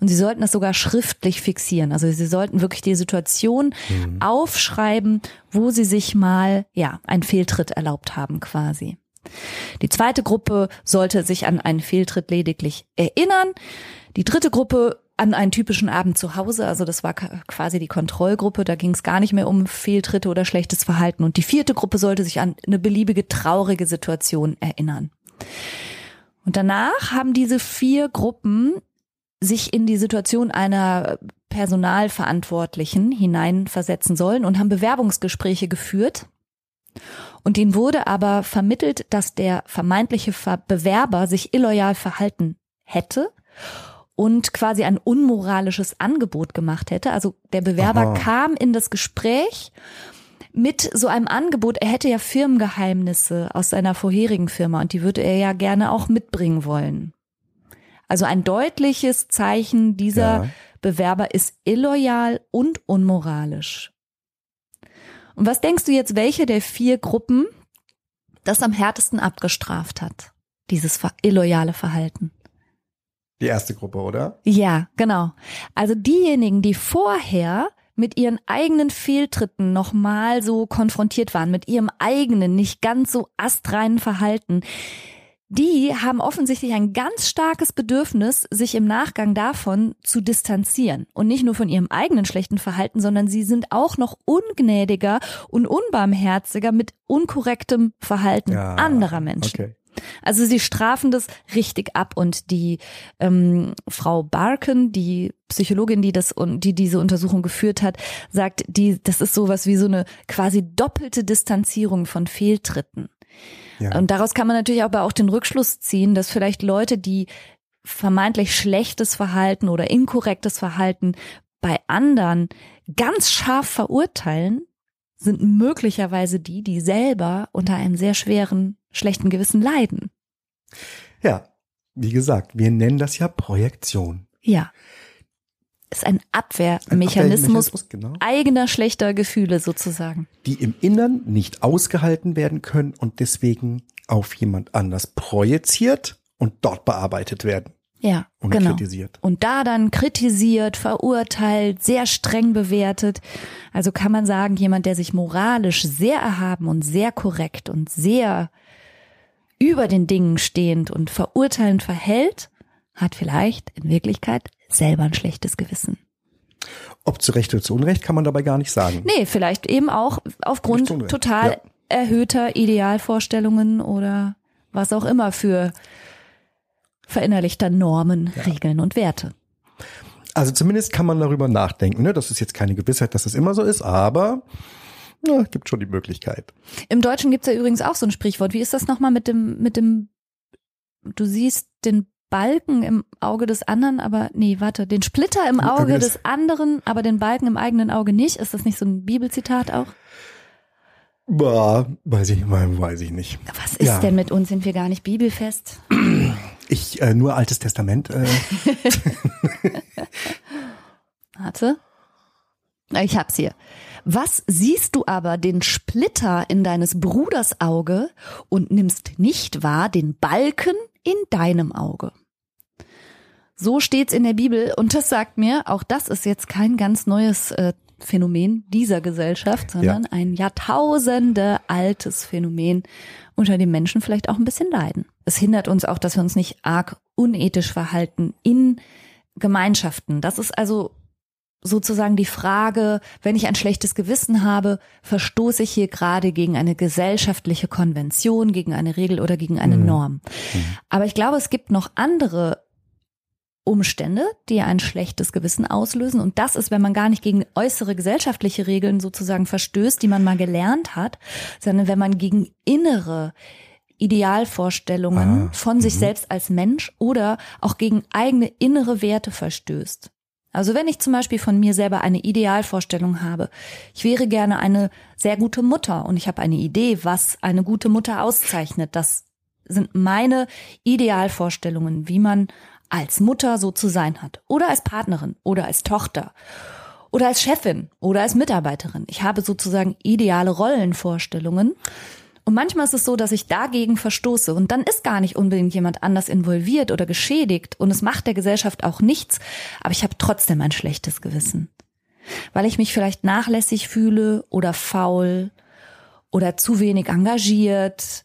Und sie sollten das sogar schriftlich fixieren. Also sie sollten wirklich die Situation aufschreiben, wo sie sich mal, ja, einen Fehltritt erlaubt haben quasi. Die zweite Gruppe sollte sich an einen Fehltritt lediglich erinnern. Die dritte Gruppe an einen typischen Abend zu Hause, also das war quasi die Kontrollgruppe, da ging es gar nicht mehr um Fehltritte oder schlechtes Verhalten. Und die vierte Gruppe sollte sich an eine beliebige traurige Situation erinnern. Und danach haben diese vier Gruppen sich in die Situation einer Personalverantwortlichen hineinversetzen sollen und haben Bewerbungsgespräche geführt. Und ihnen wurde aber vermittelt, dass der vermeintliche Bewerber sich illoyal verhalten hätte und quasi ein unmoralisches Angebot gemacht hätte. Also der Bewerber Aha. kam in das Gespräch mit so einem Angebot, er hätte ja Firmengeheimnisse aus seiner vorherigen Firma und die würde er ja gerne auch mitbringen wollen. Also ein deutliches Zeichen, dieser ja. Bewerber ist illoyal und unmoralisch. Und was denkst du jetzt, welche der vier Gruppen das am härtesten abgestraft hat? Dieses illoyale Verhalten. Die erste Gruppe, oder? Ja, genau. Also diejenigen, die vorher mit ihren eigenen Fehltritten nochmal so konfrontiert waren, mit ihrem eigenen, nicht ganz so astreinen Verhalten, die haben offensichtlich ein ganz starkes Bedürfnis, sich im Nachgang davon zu distanzieren. Und nicht nur von ihrem eigenen schlechten Verhalten, sondern sie sind auch noch ungnädiger und unbarmherziger mit unkorrektem Verhalten ja, anderer Menschen. Okay. Also sie strafen das richtig ab und die ähm, Frau Barken, die Psychologin, die das und die diese Untersuchung geführt hat, sagt, die das ist sowas wie so eine quasi doppelte Distanzierung von Fehltritten. Ja. Und daraus kann man natürlich aber auch den Rückschluss ziehen, dass vielleicht Leute, die vermeintlich schlechtes Verhalten oder inkorrektes Verhalten bei anderen ganz scharf verurteilen, sind möglicherweise die, die selber unter einem sehr schweren, schlechten Gewissen leiden. Ja, wie gesagt, wir nennen das ja Projektion. Ja. Ist ein Abwehrmechanismus, ein Abwehrmechanismus genau. eigener schlechter Gefühle sozusagen. Die im Innern nicht ausgehalten werden können und deswegen auf jemand anders projiziert und dort bearbeitet werden. Ja, und genau. kritisiert. Und da dann kritisiert, verurteilt, sehr streng bewertet. Also kann man sagen, jemand, der sich moralisch sehr erhaben und sehr korrekt und sehr über den Dingen stehend und verurteilend verhält, hat vielleicht in Wirklichkeit selber ein schlechtes Gewissen. Ob zu Recht oder zu Unrecht, kann man dabei gar nicht sagen. Nee, vielleicht eben auch aufgrund total ja. erhöhter Idealvorstellungen oder was auch immer für verinnerlichter Normen, ja. Regeln und Werte. Also zumindest kann man darüber nachdenken. Ne? Das ist jetzt keine Gewissheit, dass es das immer so ist, aber ja, gibt schon die Möglichkeit. Im Deutschen gibt's ja übrigens auch so ein Sprichwort. Wie ist das nochmal mit dem, mit dem, du siehst den Balken im Auge des anderen, aber nee, warte, den Splitter im Auge des anderen, aber den Balken im eigenen Auge nicht. Ist das nicht so ein Bibelzitat auch? Bah, weiß ich weiß ich nicht. Was ist ja. denn mit uns? Sind wir gar nicht bibelfest? Ich äh, nur Altes Testament. Äh. Warte. Ich hab's hier. Was siehst du aber den Splitter in deines Bruders Auge und nimmst nicht wahr den Balken in deinem Auge? So steht's in der Bibel und das sagt mir, auch das ist jetzt kein ganz neues äh, Phänomen dieser Gesellschaft, sondern ja. ein Jahrtausende altes Phänomen, unter dem Menschen vielleicht auch ein bisschen leiden. Es hindert uns auch, dass wir uns nicht arg unethisch verhalten in Gemeinschaften. Das ist also sozusagen die Frage, wenn ich ein schlechtes Gewissen habe, verstoße ich hier gerade gegen eine gesellschaftliche Konvention, gegen eine Regel oder gegen eine mhm. Norm. Mhm. Aber ich glaube, es gibt noch andere Umstände, die ein schlechtes Gewissen auslösen. Und das ist, wenn man gar nicht gegen äußere gesellschaftliche Regeln sozusagen verstößt, die man mal gelernt hat, sondern wenn man gegen innere Idealvorstellungen ah, von sich mhm. selbst als Mensch oder auch gegen eigene innere Werte verstößt. Also wenn ich zum Beispiel von mir selber eine Idealvorstellung habe, ich wäre gerne eine sehr gute Mutter und ich habe eine Idee, was eine gute Mutter auszeichnet. Das sind meine Idealvorstellungen, wie man als Mutter so zu sein hat oder als Partnerin oder als Tochter oder als Chefin oder als Mitarbeiterin. Ich habe sozusagen ideale Rollenvorstellungen. Und manchmal ist es so, dass ich dagegen verstoße und dann ist gar nicht unbedingt jemand anders involviert oder geschädigt und es macht der Gesellschaft auch nichts, aber ich habe trotzdem ein schlechtes Gewissen, weil ich mich vielleicht nachlässig fühle oder faul oder zu wenig engagiert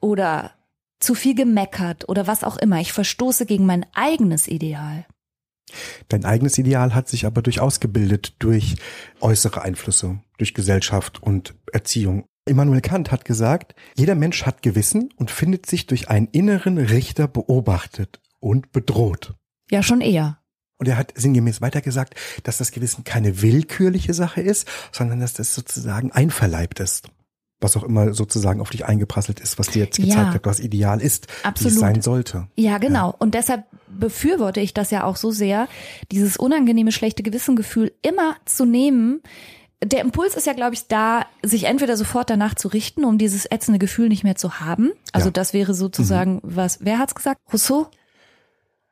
oder zu viel gemeckert oder was auch immer. Ich verstoße gegen mein eigenes Ideal. Dein eigenes Ideal hat sich aber durchaus gebildet durch äußere Einflüsse, durch Gesellschaft und Erziehung. Immanuel Kant hat gesagt, jeder Mensch hat Gewissen und findet sich durch einen inneren Richter beobachtet und bedroht. Ja, schon eher. Und er hat sinngemäß weitergesagt, dass das Gewissen keine willkürliche Sache ist, sondern dass das sozusagen einverleibt ist. Was auch immer sozusagen auf dich eingeprasselt ist, was dir jetzt gezeigt Ja. hat, was ideal ist, Absolut. wie es sein sollte. Ja, genau. Und deshalb befürworte ich das ja auch so sehr, dieses unangenehme, schlechte Gewissengefühl immer zu nehmen. Der Impuls ist ja, glaube ich, da, sich entweder sofort danach zu richten, um dieses ätzende Gefühl nicht mehr zu haben. Also Ja. das wäre sozusagen, was, wer hat's gesagt? Rousseau?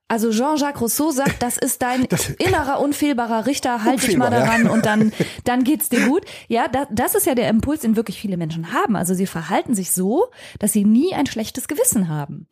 Also Jean-Jacques Rousseau sagt, das ist dein Das- innerer, unfehlbarer Richter, halt dich mal Unfehlbar, ja. daran und dann, dann geht's dir gut. Ja, da, das ist ja der Impuls, den wirklich viele Menschen haben. Also sie verhalten sich so, dass sie nie ein schlechtes Gewissen haben.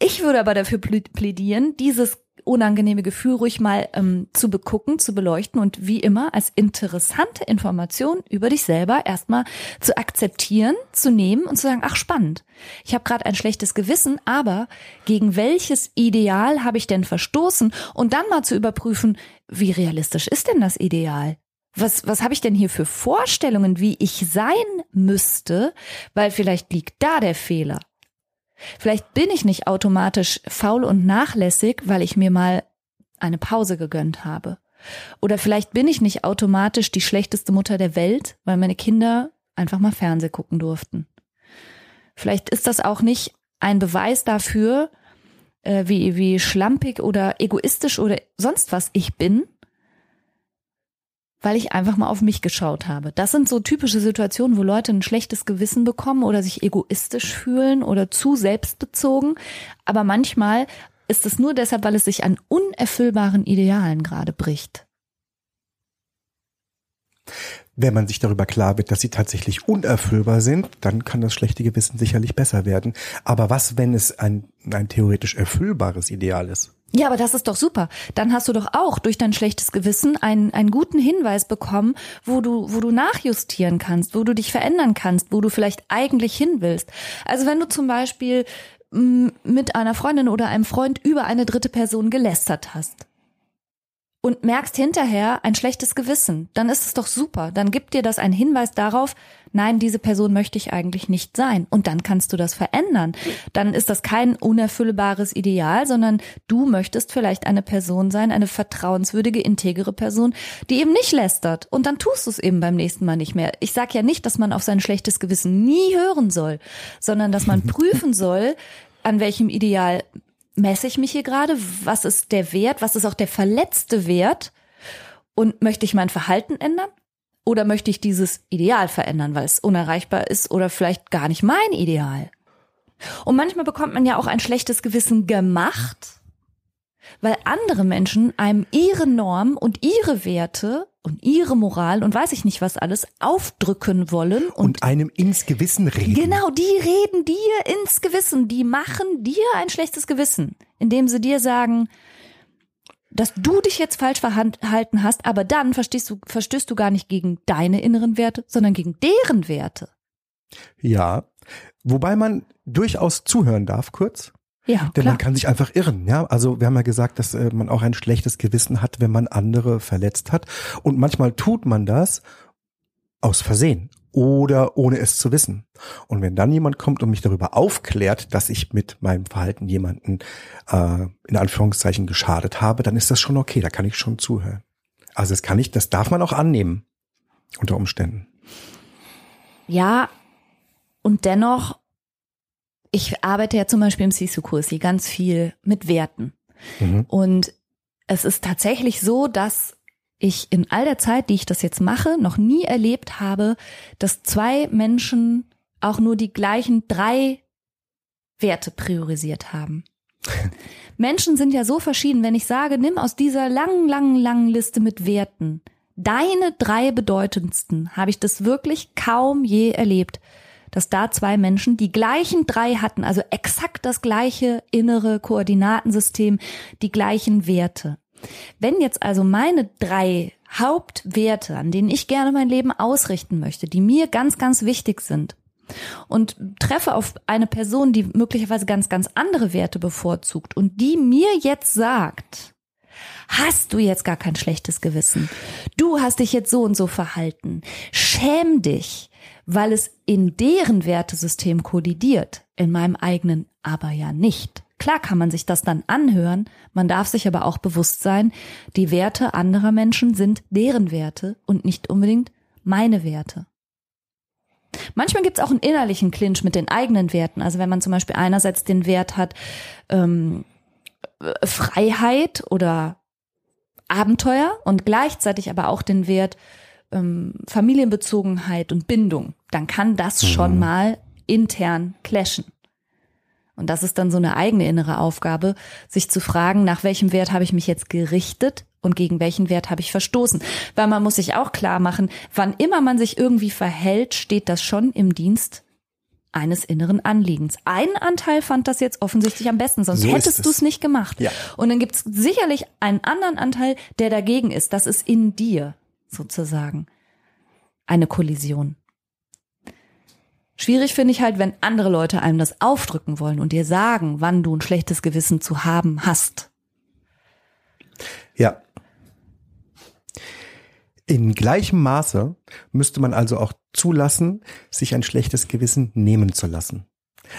Ich würde aber dafür plä- plädieren, dieses unangenehme Gefühl ruhig mal ähm, zu begucken, zu beleuchten und wie immer als interessante Information über dich selber erstmal zu akzeptieren, zu nehmen und zu sagen, ach spannend, ich habe gerade ein schlechtes Gewissen, aber gegen welches Ideal habe ich denn verstoßen? Und dann mal zu überprüfen, wie realistisch ist denn das Ideal? Was, was habe ich denn hier für Vorstellungen, wie ich sein müsste? Weil vielleicht liegt da der Fehler. Vielleicht bin ich nicht automatisch faul und nachlässig, weil ich mir mal eine Pause gegönnt habe. Oder vielleicht bin ich nicht automatisch die schlechteste Mutter der Welt, weil meine Kinder einfach mal Fernseh gucken durften. Vielleicht ist das auch nicht ein Beweis dafür, äh, wie, wie schlampig oder egoistisch oder sonst was ich bin, weil ich einfach mal auf mich geschaut habe. Das sind so typische Situationen, wo Leute ein schlechtes Gewissen bekommen oder sich egoistisch fühlen oder zu selbstbezogen. Aber manchmal ist es nur deshalb, weil es sich an unerfüllbaren Idealen gerade bricht. Wenn man sich darüber klar wird, dass sie tatsächlich unerfüllbar sind, dann kann das schlechte Gewissen sicherlich besser werden. Aber was, wenn es ein, ein theoretisch erfüllbares Ideal ist? Ja, aber das ist doch super. Dann hast du doch auch durch dein schlechtes Gewissen einen, einen guten Hinweis bekommen, wo du, wo du nachjustieren kannst, wo du dich verändern kannst, wo du vielleicht eigentlich hin willst. Also wenn du zum Beispiel m, mit einer Freundin oder einem Freund über eine dritte Person gelästert hast und merkst hinterher ein schlechtes Gewissen, dann ist es doch super. Dann gibt dir das einen Hinweis darauf, nein, diese Person möchte ich eigentlich nicht sein. Und dann kannst du das verändern. Dann ist das kein unerfüllbares Ideal, sondern du möchtest vielleicht eine Person sein, eine vertrauenswürdige, integere Person, die eben nicht lästert. Und dann tust du es eben beim nächsten Mal nicht mehr. Ich sage ja nicht, dass man auf sein schlechtes Gewissen nie hören soll, sondern dass man prüfen soll, an welchem Ideal messe ich mich hier gerade? Was ist der Wert? Was ist auch der verletzte Wert? Und möchte ich mein Verhalten ändern? Oder möchte ich dieses Ideal verändern, weil es unerreichbar ist oder vielleicht gar nicht mein Ideal? Und manchmal bekommt man ja auch ein schlechtes Gewissen gemacht, weil andere Menschen einem ihre Norm und ihre Werte und ihre Moral und weiß ich nicht was alles aufdrücken wollen und Und einem ins Gewissen reden. Genau, die reden dir ins Gewissen, die machen dir ein schlechtes Gewissen, indem sie dir sagen, dass du dich jetzt falsch verhalten hast, aber dann verstehst du, verstößt du gar nicht gegen deine inneren Werte, sondern gegen deren Werte. Ja. Wobei man durchaus zuhören darf, kurz. Ja, Denn klar. man kann sich einfach irren, ja. Also wir haben ja gesagt, dass äh, man auch ein schlechtes Gewissen hat, wenn man andere verletzt hat. Und manchmal tut man das aus Versehen oder ohne es zu wissen. Und wenn dann jemand kommt und mich darüber aufklärt, dass ich mit meinem Verhalten jemanden äh, in Anführungszeichen geschadet habe, dann ist das schon okay. Da kann ich schon zuhören. Also das kann ich, das darf man auch annehmen unter Umständen. Ja, und dennoch, ich arbeite ja zum Beispiel im Sisu-Kursi ganz viel mit Werten. Mhm. Und es ist tatsächlich so, dass ich in all der Zeit, die ich das jetzt mache, noch nie erlebt habe, dass zwei Menschen auch nur die gleichen drei Werte priorisiert haben. Menschen sind ja so verschieden, wenn ich sage, nimm aus dieser langen, langen, langen Liste mit Werten deine drei bedeutendsten, habe ich das wirklich kaum je erlebt, dass da zwei Menschen die gleichen drei hatten, also exakt das gleiche innere Koordinatensystem, die gleichen Werte. Wenn jetzt also meine drei Hauptwerte, an denen ich gerne mein Leben ausrichten möchte, die mir ganz, ganz wichtig sind, und treffe auf eine Person, die möglicherweise ganz, ganz andere Werte bevorzugt und die mir jetzt sagt, hast du jetzt gar kein schlechtes Gewissen. Du hast dich jetzt so und so verhalten. Schäm dich, weil es in deren Wertesystem kollidiert, in meinem eigenen aber ja nicht. Klar kann man sich das dann anhören, man darf sich aber auch bewusst sein, die Werte anderer Menschen sind deren Werte und nicht unbedingt meine Werte. Manchmal gibt es auch einen innerlichen Clinch mit den eigenen Werten. Also wenn man zum Beispiel einerseits den Wert hat, ähm, Freiheit oder Abenteuer und gleichzeitig aber auch den Wert ähm, Familienbezogenheit und Bindung, dann kann das mhm. schon mal intern clashen. Und das ist dann so eine eigene innere Aufgabe, sich zu fragen, nach welchem Wert habe ich mich jetzt gerichtet und gegen welchen Wert habe ich verstoßen. Weil man muss sich auch klar machen, wann immer man sich irgendwie verhält, steht das schon im Dienst eines inneren Anliegens. Ein Anteil fand das jetzt offensichtlich am besten, sonst so hättest du es nicht gemacht. Ja. Und dann gibt es sicherlich einen anderen Anteil, der dagegen ist. Das ist in dir sozusagen eine Kollision. Schwierig finde ich halt, wenn andere Leute einem das aufdrücken wollen und dir sagen, wann du ein schlechtes Gewissen zu haben hast. Ja. In gleichem Maße müsste man also auch zulassen, sich ein schlechtes Gewissen nehmen zu lassen.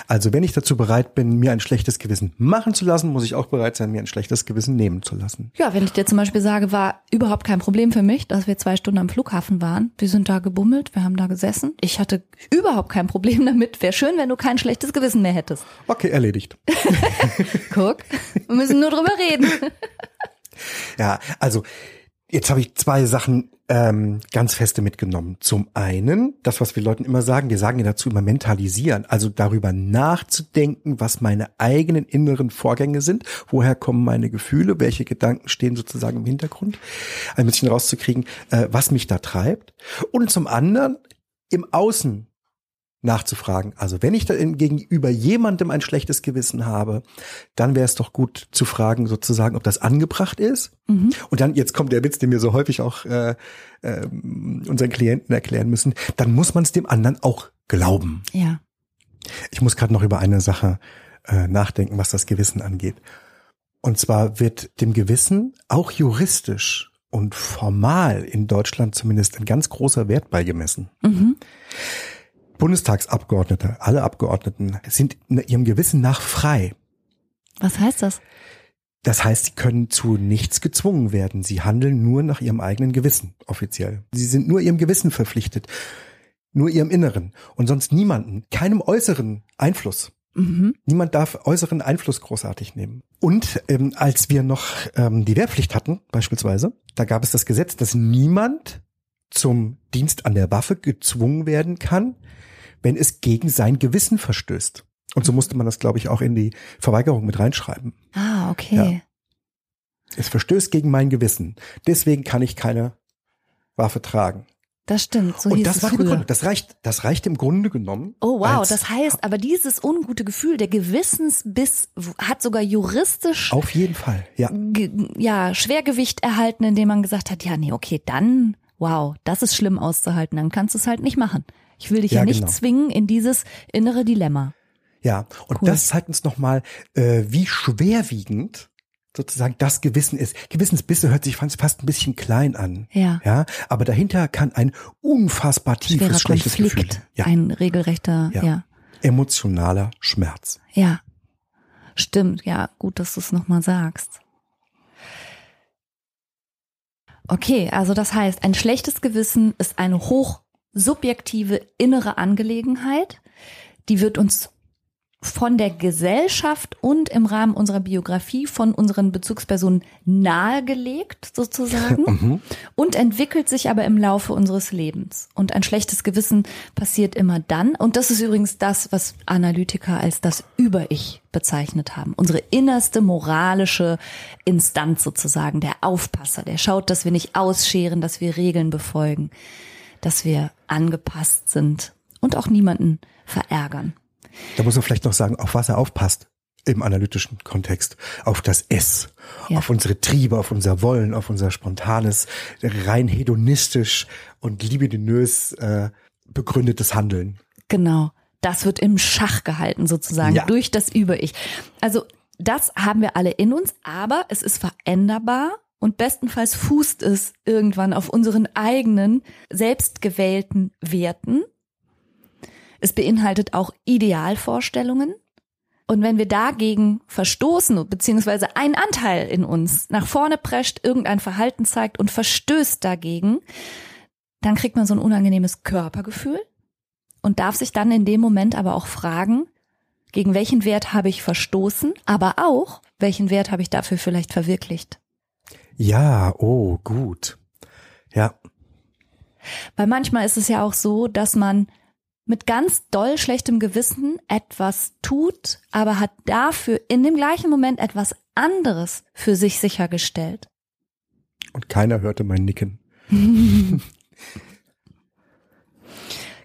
Also wenn ich dazu bereit bin, mir ein schlechtes Gewissen machen zu lassen, muss ich auch bereit sein, mir ein schlechtes Gewissen nehmen zu lassen. Ja, wenn ich dir zum Beispiel sage, war überhaupt kein Problem für mich, dass wir zwei Stunden am Flughafen waren. Wir sind da gebummelt, wir haben da gesessen. Ich hatte überhaupt kein Problem damit. Wäre schön, wenn du kein schlechtes Gewissen mehr hättest. Okay, erledigt. Guck, wir müssen nur drüber reden. ja, also jetzt habe ich zwei Sachen ähm, ganz feste mitgenommen. Zum einen, das, was wir Leuten immer sagen, wir sagen ja dazu immer mentalisieren, also darüber nachzudenken, was meine eigenen inneren Vorgänge sind, woher kommen meine Gefühle, welche Gedanken stehen sozusagen im Hintergrund, ein bisschen rauszukriegen, äh, was mich da treibt. Und zum anderen, im Außen nachzufragen. Also wenn ich da gegenüber jemandem ein schlechtes Gewissen habe, dann wäre es doch gut zu fragen, sozusagen, ob das angebracht ist. Mhm. Und dann, jetzt kommt der Witz, den wir so häufig auch äh, äh, unseren Klienten erklären müssen, dann muss man es dem anderen auch glauben. Ja. Ich muss gerade noch über eine Sache äh, nachdenken, was das Gewissen angeht. Und zwar wird dem Gewissen auch juristisch und formal in Deutschland zumindest ein ganz großer Wert beigemessen. Mhm. Bundestagsabgeordnete, alle Abgeordneten sind ihrem Gewissen nach frei. Was heißt das? Das heißt, sie können zu nichts gezwungen werden. Sie handeln nur nach ihrem eigenen Gewissen, offiziell. Sie sind nur ihrem Gewissen verpflichtet. Nur ihrem Inneren. Und sonst niemanden, keinem äußeren Einfluss. Mhm. Niemand darf äußeren Einfluss großartig nehmen. Und ähm, als wir noch ähm, die Wehrpflicht hatten, beispielsweise, da gab es das Gesetz, dass niemand zum Dienst an der Waffe gezwungen werden kann, wenn es gegen sein Gewissen verstößt. Und so musste man das, glaube ich, auch in die Verweigerung mit reinschreiben. Ah, okay. Ja. Es verstößt gegen mein Gewissen. Deswegen kann ich keine Waffe tragen. Das stimmt. So und hieß das es war früher. Begründung. Das reicht, das reicht im Grunde genommen. Oh wow, das heißt, aber dieses ungute Gefühl, der Gewissensbiss hat sogar juristisch auf jeden Fall, ja, ja Schwergewicht erhalten, indem man gesagt hat, ja nee, okay, dann wow, das ist schlimm auszuhalten, dann kannst du es halt nicht machen. Ich will dich ja, ja nicht genau. zwingen in dieses innere Dilemma. Ja, und cool. das zeigt uns nochmal, äh, wie schwerwiegend sozusagen das Gewissen ist. Gewissensbisse hört sich fast ein bisschen klein an. Ja. Ja, aber dahinter kann ein unfassbar tiefes Schwerer schlechtes Konflikt, Gefühl. Ja. Ein regelrechter, ja. ja. Emotionaler Schmerz. Ja. Stimmt, ja, gut, dass du es nochmal sagst. Okay, also das heißt, ein schlechtes Gewissen ist eine hoch subjektive innere Angelegenheit. Die wird uns von der Gesellschaft und im Rahmen unserer Biografie von unseren Bezugspersonen nahegelegt sozusagen mhm. und entwickelt sich aber im Laufe unseres Lebens. Und ein schlechtes Gewissen passiert immer dann. Und das ist übrigens das, was Analytiker als das Über-Ich bezeichnet haben. Unsere innerste moralische Instanz sozusagen, der Aufpasser, der schaut, dass wir nicht ausscheren, dass wir Regeln befolgen dass wir angepasst sind und auch niemanden verärgern. Da muss man vielleicht noch sagen, auf was er aufpasst im analytischen Kontext. Auf das S, ja. auf unsere Triebe, auf unser Wollen, auf unser spontanes, rein hedonistisch und libidinös äh, begründetes Handeln. Genau. das wird im Schach gehalten sozusagen Ja. durch das Über-Ich. Also das haben wir alle in uns, aber es ist veränderbar und bestenfalls fußt es irgendwann auf unseren eigenen selbstgewählten Werten. Es beinhaltet auch Idealvorstellungen. Und wenn wir dagegen verstoßen, beziehungsweise ein Anteil in uns nach vorne prescht, irgendein Verhalten zeigt und verstößt dagegen, dann kriegt man so ein unangenehmes Körpergefühl und darf sich dann in dem Moment aber auch fragen, gegen welchen Wert habe ich verstoßen, aber auch, welchen Wert habe ich dafür vielleicht verwirklicht. Ja, oh, gut. Ja, Weil manchmal ist es ja auch so, dass man mit ganz doll schlechtem Gewissen etwas tut, aber hat dafür in dem gleichen Moment etwas anderes für sich sichergestellt. und keiner hörte mein Nicken.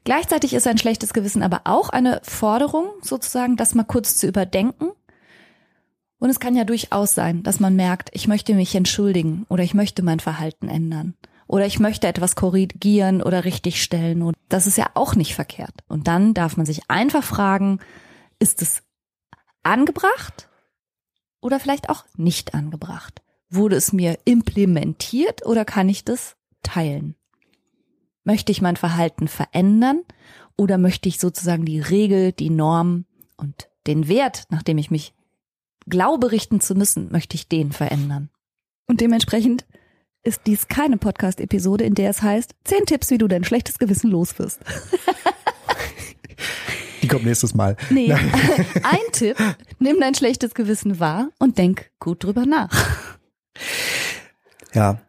Gleichzeitig ist ein schlechtes Gewissen aber auch eine Forderung, sozusagen, das mal kurz zu überdenken. Und es kann ja durchaus sein, dass man merkt, ich möchte mich entschuldigen oder ich möchte mein Verhalten ändern oder ich möchte etwas korrigieren oder richtigstellen. Und das ist ja auch nicht verkehrt. Und dann darf man sich einfach fragen, ist es angebracht oder vielleicht auch nicht angebracht? Wurde es mir implementiert oder kann ich das teilen? Möchte ich mein Verhalten verändern oder möchte ich sozusagen die Regel, die Norm und den Wert, nach dem ich mich glaube richten zu müssen, möchte ich den verändern? Und dementsprechend ist dies keine Podcast-Episode, in der es heißt, zehn Tipps, wie du dein schlechtes Gewissen los wirst. Die kommt nächstes Mal. Nee, ein Tipp, nimm dein schlechtes Gewissen wahr und denk gut drüber nach. Ja.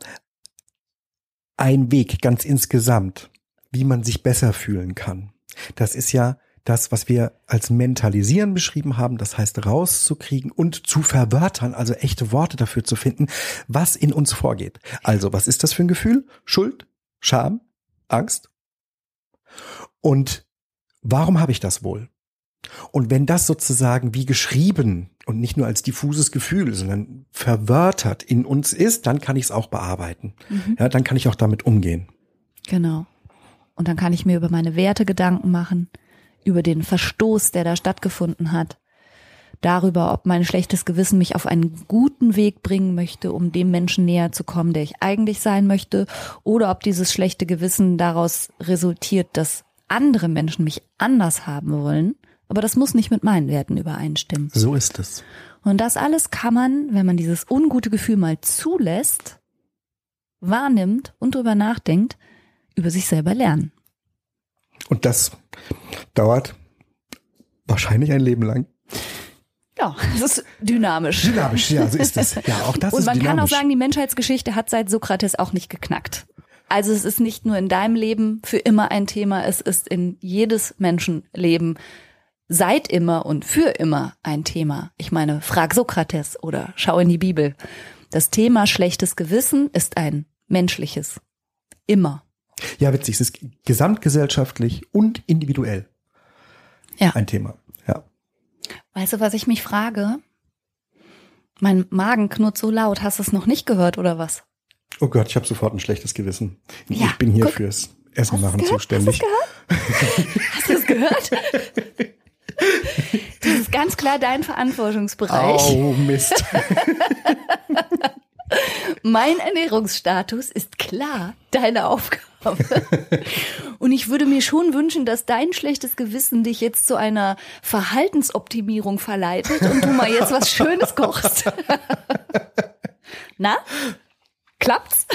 Ein Weg ganz insgesamt, wie man sich besser fühlen kann. Das ist ja das, was wir als Mentalisieren beschrieben haben, das heißt rauszukriegen und zu verwörtern, also echte Worte dafür zu finden, was in uns vorgeht. Also, was ist das für ein Gefühl? Schuld, Scham, Angst? Und warum habe ich das wohl? Und wenn das sozusagen wie geschrieben und nicht nur als diffuses Gefühl, sondern verwörtert in uns ist, dann kann ich es auch bearbeiten. Ja, dann kann ich auch damit umgehen. Genau. Und dann kann ich mir über meine Werte Gedanken machen, über den Verstoß, der da stattgefunden hat, darüber, ob mein schlechtes Gewissen mich auf einen guten Weg bringen möchte, um dem Menschen näher zu kommen, der ich eigentlich sein möchte, oder ob dieses schlechte Gewissen daraus resultiert, dass andere Menschen mich anders haben wollen, aber das muss nicht mit meinen Werten übereinstimmen. So ist es. Und das alles kann man, wenn man dieses ungute Gefühl mal zulässt, wahrnimmt und drüber nachdenkt, über sich selber lernen. Und das dauert wahrscheinlich ein Leben lang. Ja, es ist dynamisch. Dynamisch, ja, so ist es. Ja, auch das Und ist man kann auch sagen, die Menschheitsgeschichte hat seit Sokrates auch nicht geknackt. Also es ist nicht nur in deinem Leben für immer ein Thema, es ist in jedes Menschenleben seit immer und für immer ein Thema. Ich meine, frag Sokrates oder schau in die Bibel. Das Thema schlechtes Gewissen ist ein menschliches. Immer. Ja, witzig, es ist gesamtgesellschaftlich und individuell Ja. ein Thema. Ja. Weißt du, was ich mich frage? Mein Magen knurrt so laut. Hast du es noch nicht gehört oder was? Oh Gott, ich habe sofort ein schlechtes Gewissen. Ja, ich bin hier guck. fürs Essen Hast machen gehört? zuständig. Hast du es gehört? Das ist ganz klar dein Verantwortungsbereich. Oh Mist. Mein Ernährungsstatus ist klar deine Aufgabe. Und ich würde mir schon wünschen, dass dein schlechtes Gewissen dich jetzt zu einer Verhaltensoptimierung verleitet und du mal jetzt was Schönes kochst. Na? Klappt's?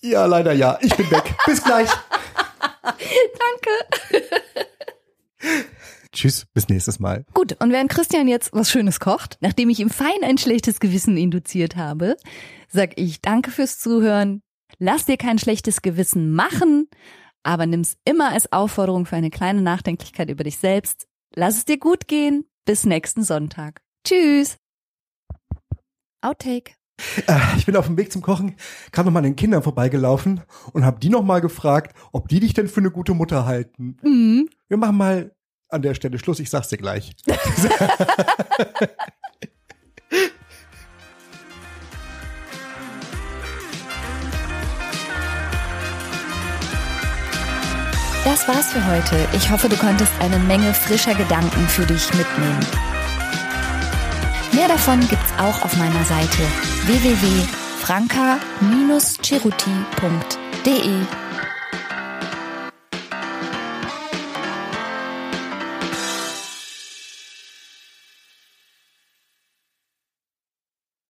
Ja, leider ja. Ich bin weg. Bis gleich. Danke. Tschüss, bis nächstes Mal. Gut, und während Christian jetzt was Schönes kocht, nachdem ich ihm fein ein schlechtes Gewissen induziert habe, sag ich danke fürs Zuhören. Lass dir kein schlechtes Gewissen machen, aber nimm's immer als Aufforderung für eine kleine Nachdenklichkeit über dich selbst. Lass es dir gut gehen. Bis nächsten Sonntag. Tschüss. Outtake. Äh, ich bin auf dem Weg zum Kochen, kam noch mal an den Kindern vorbeigelaufen und habe die noch mal gefragt, ob die dich denn für eine gute Mutter halten. Mhm. Wir machen mal an der Stelle Schluss. Ich sag's dir gleich. Das war's für heute. Ich hoffe, du konntest eine Menge frischer Gedanken für dich mitnehmen. Mehr davon gibt's auch auf meiner Seite www.franca-ceruti.de.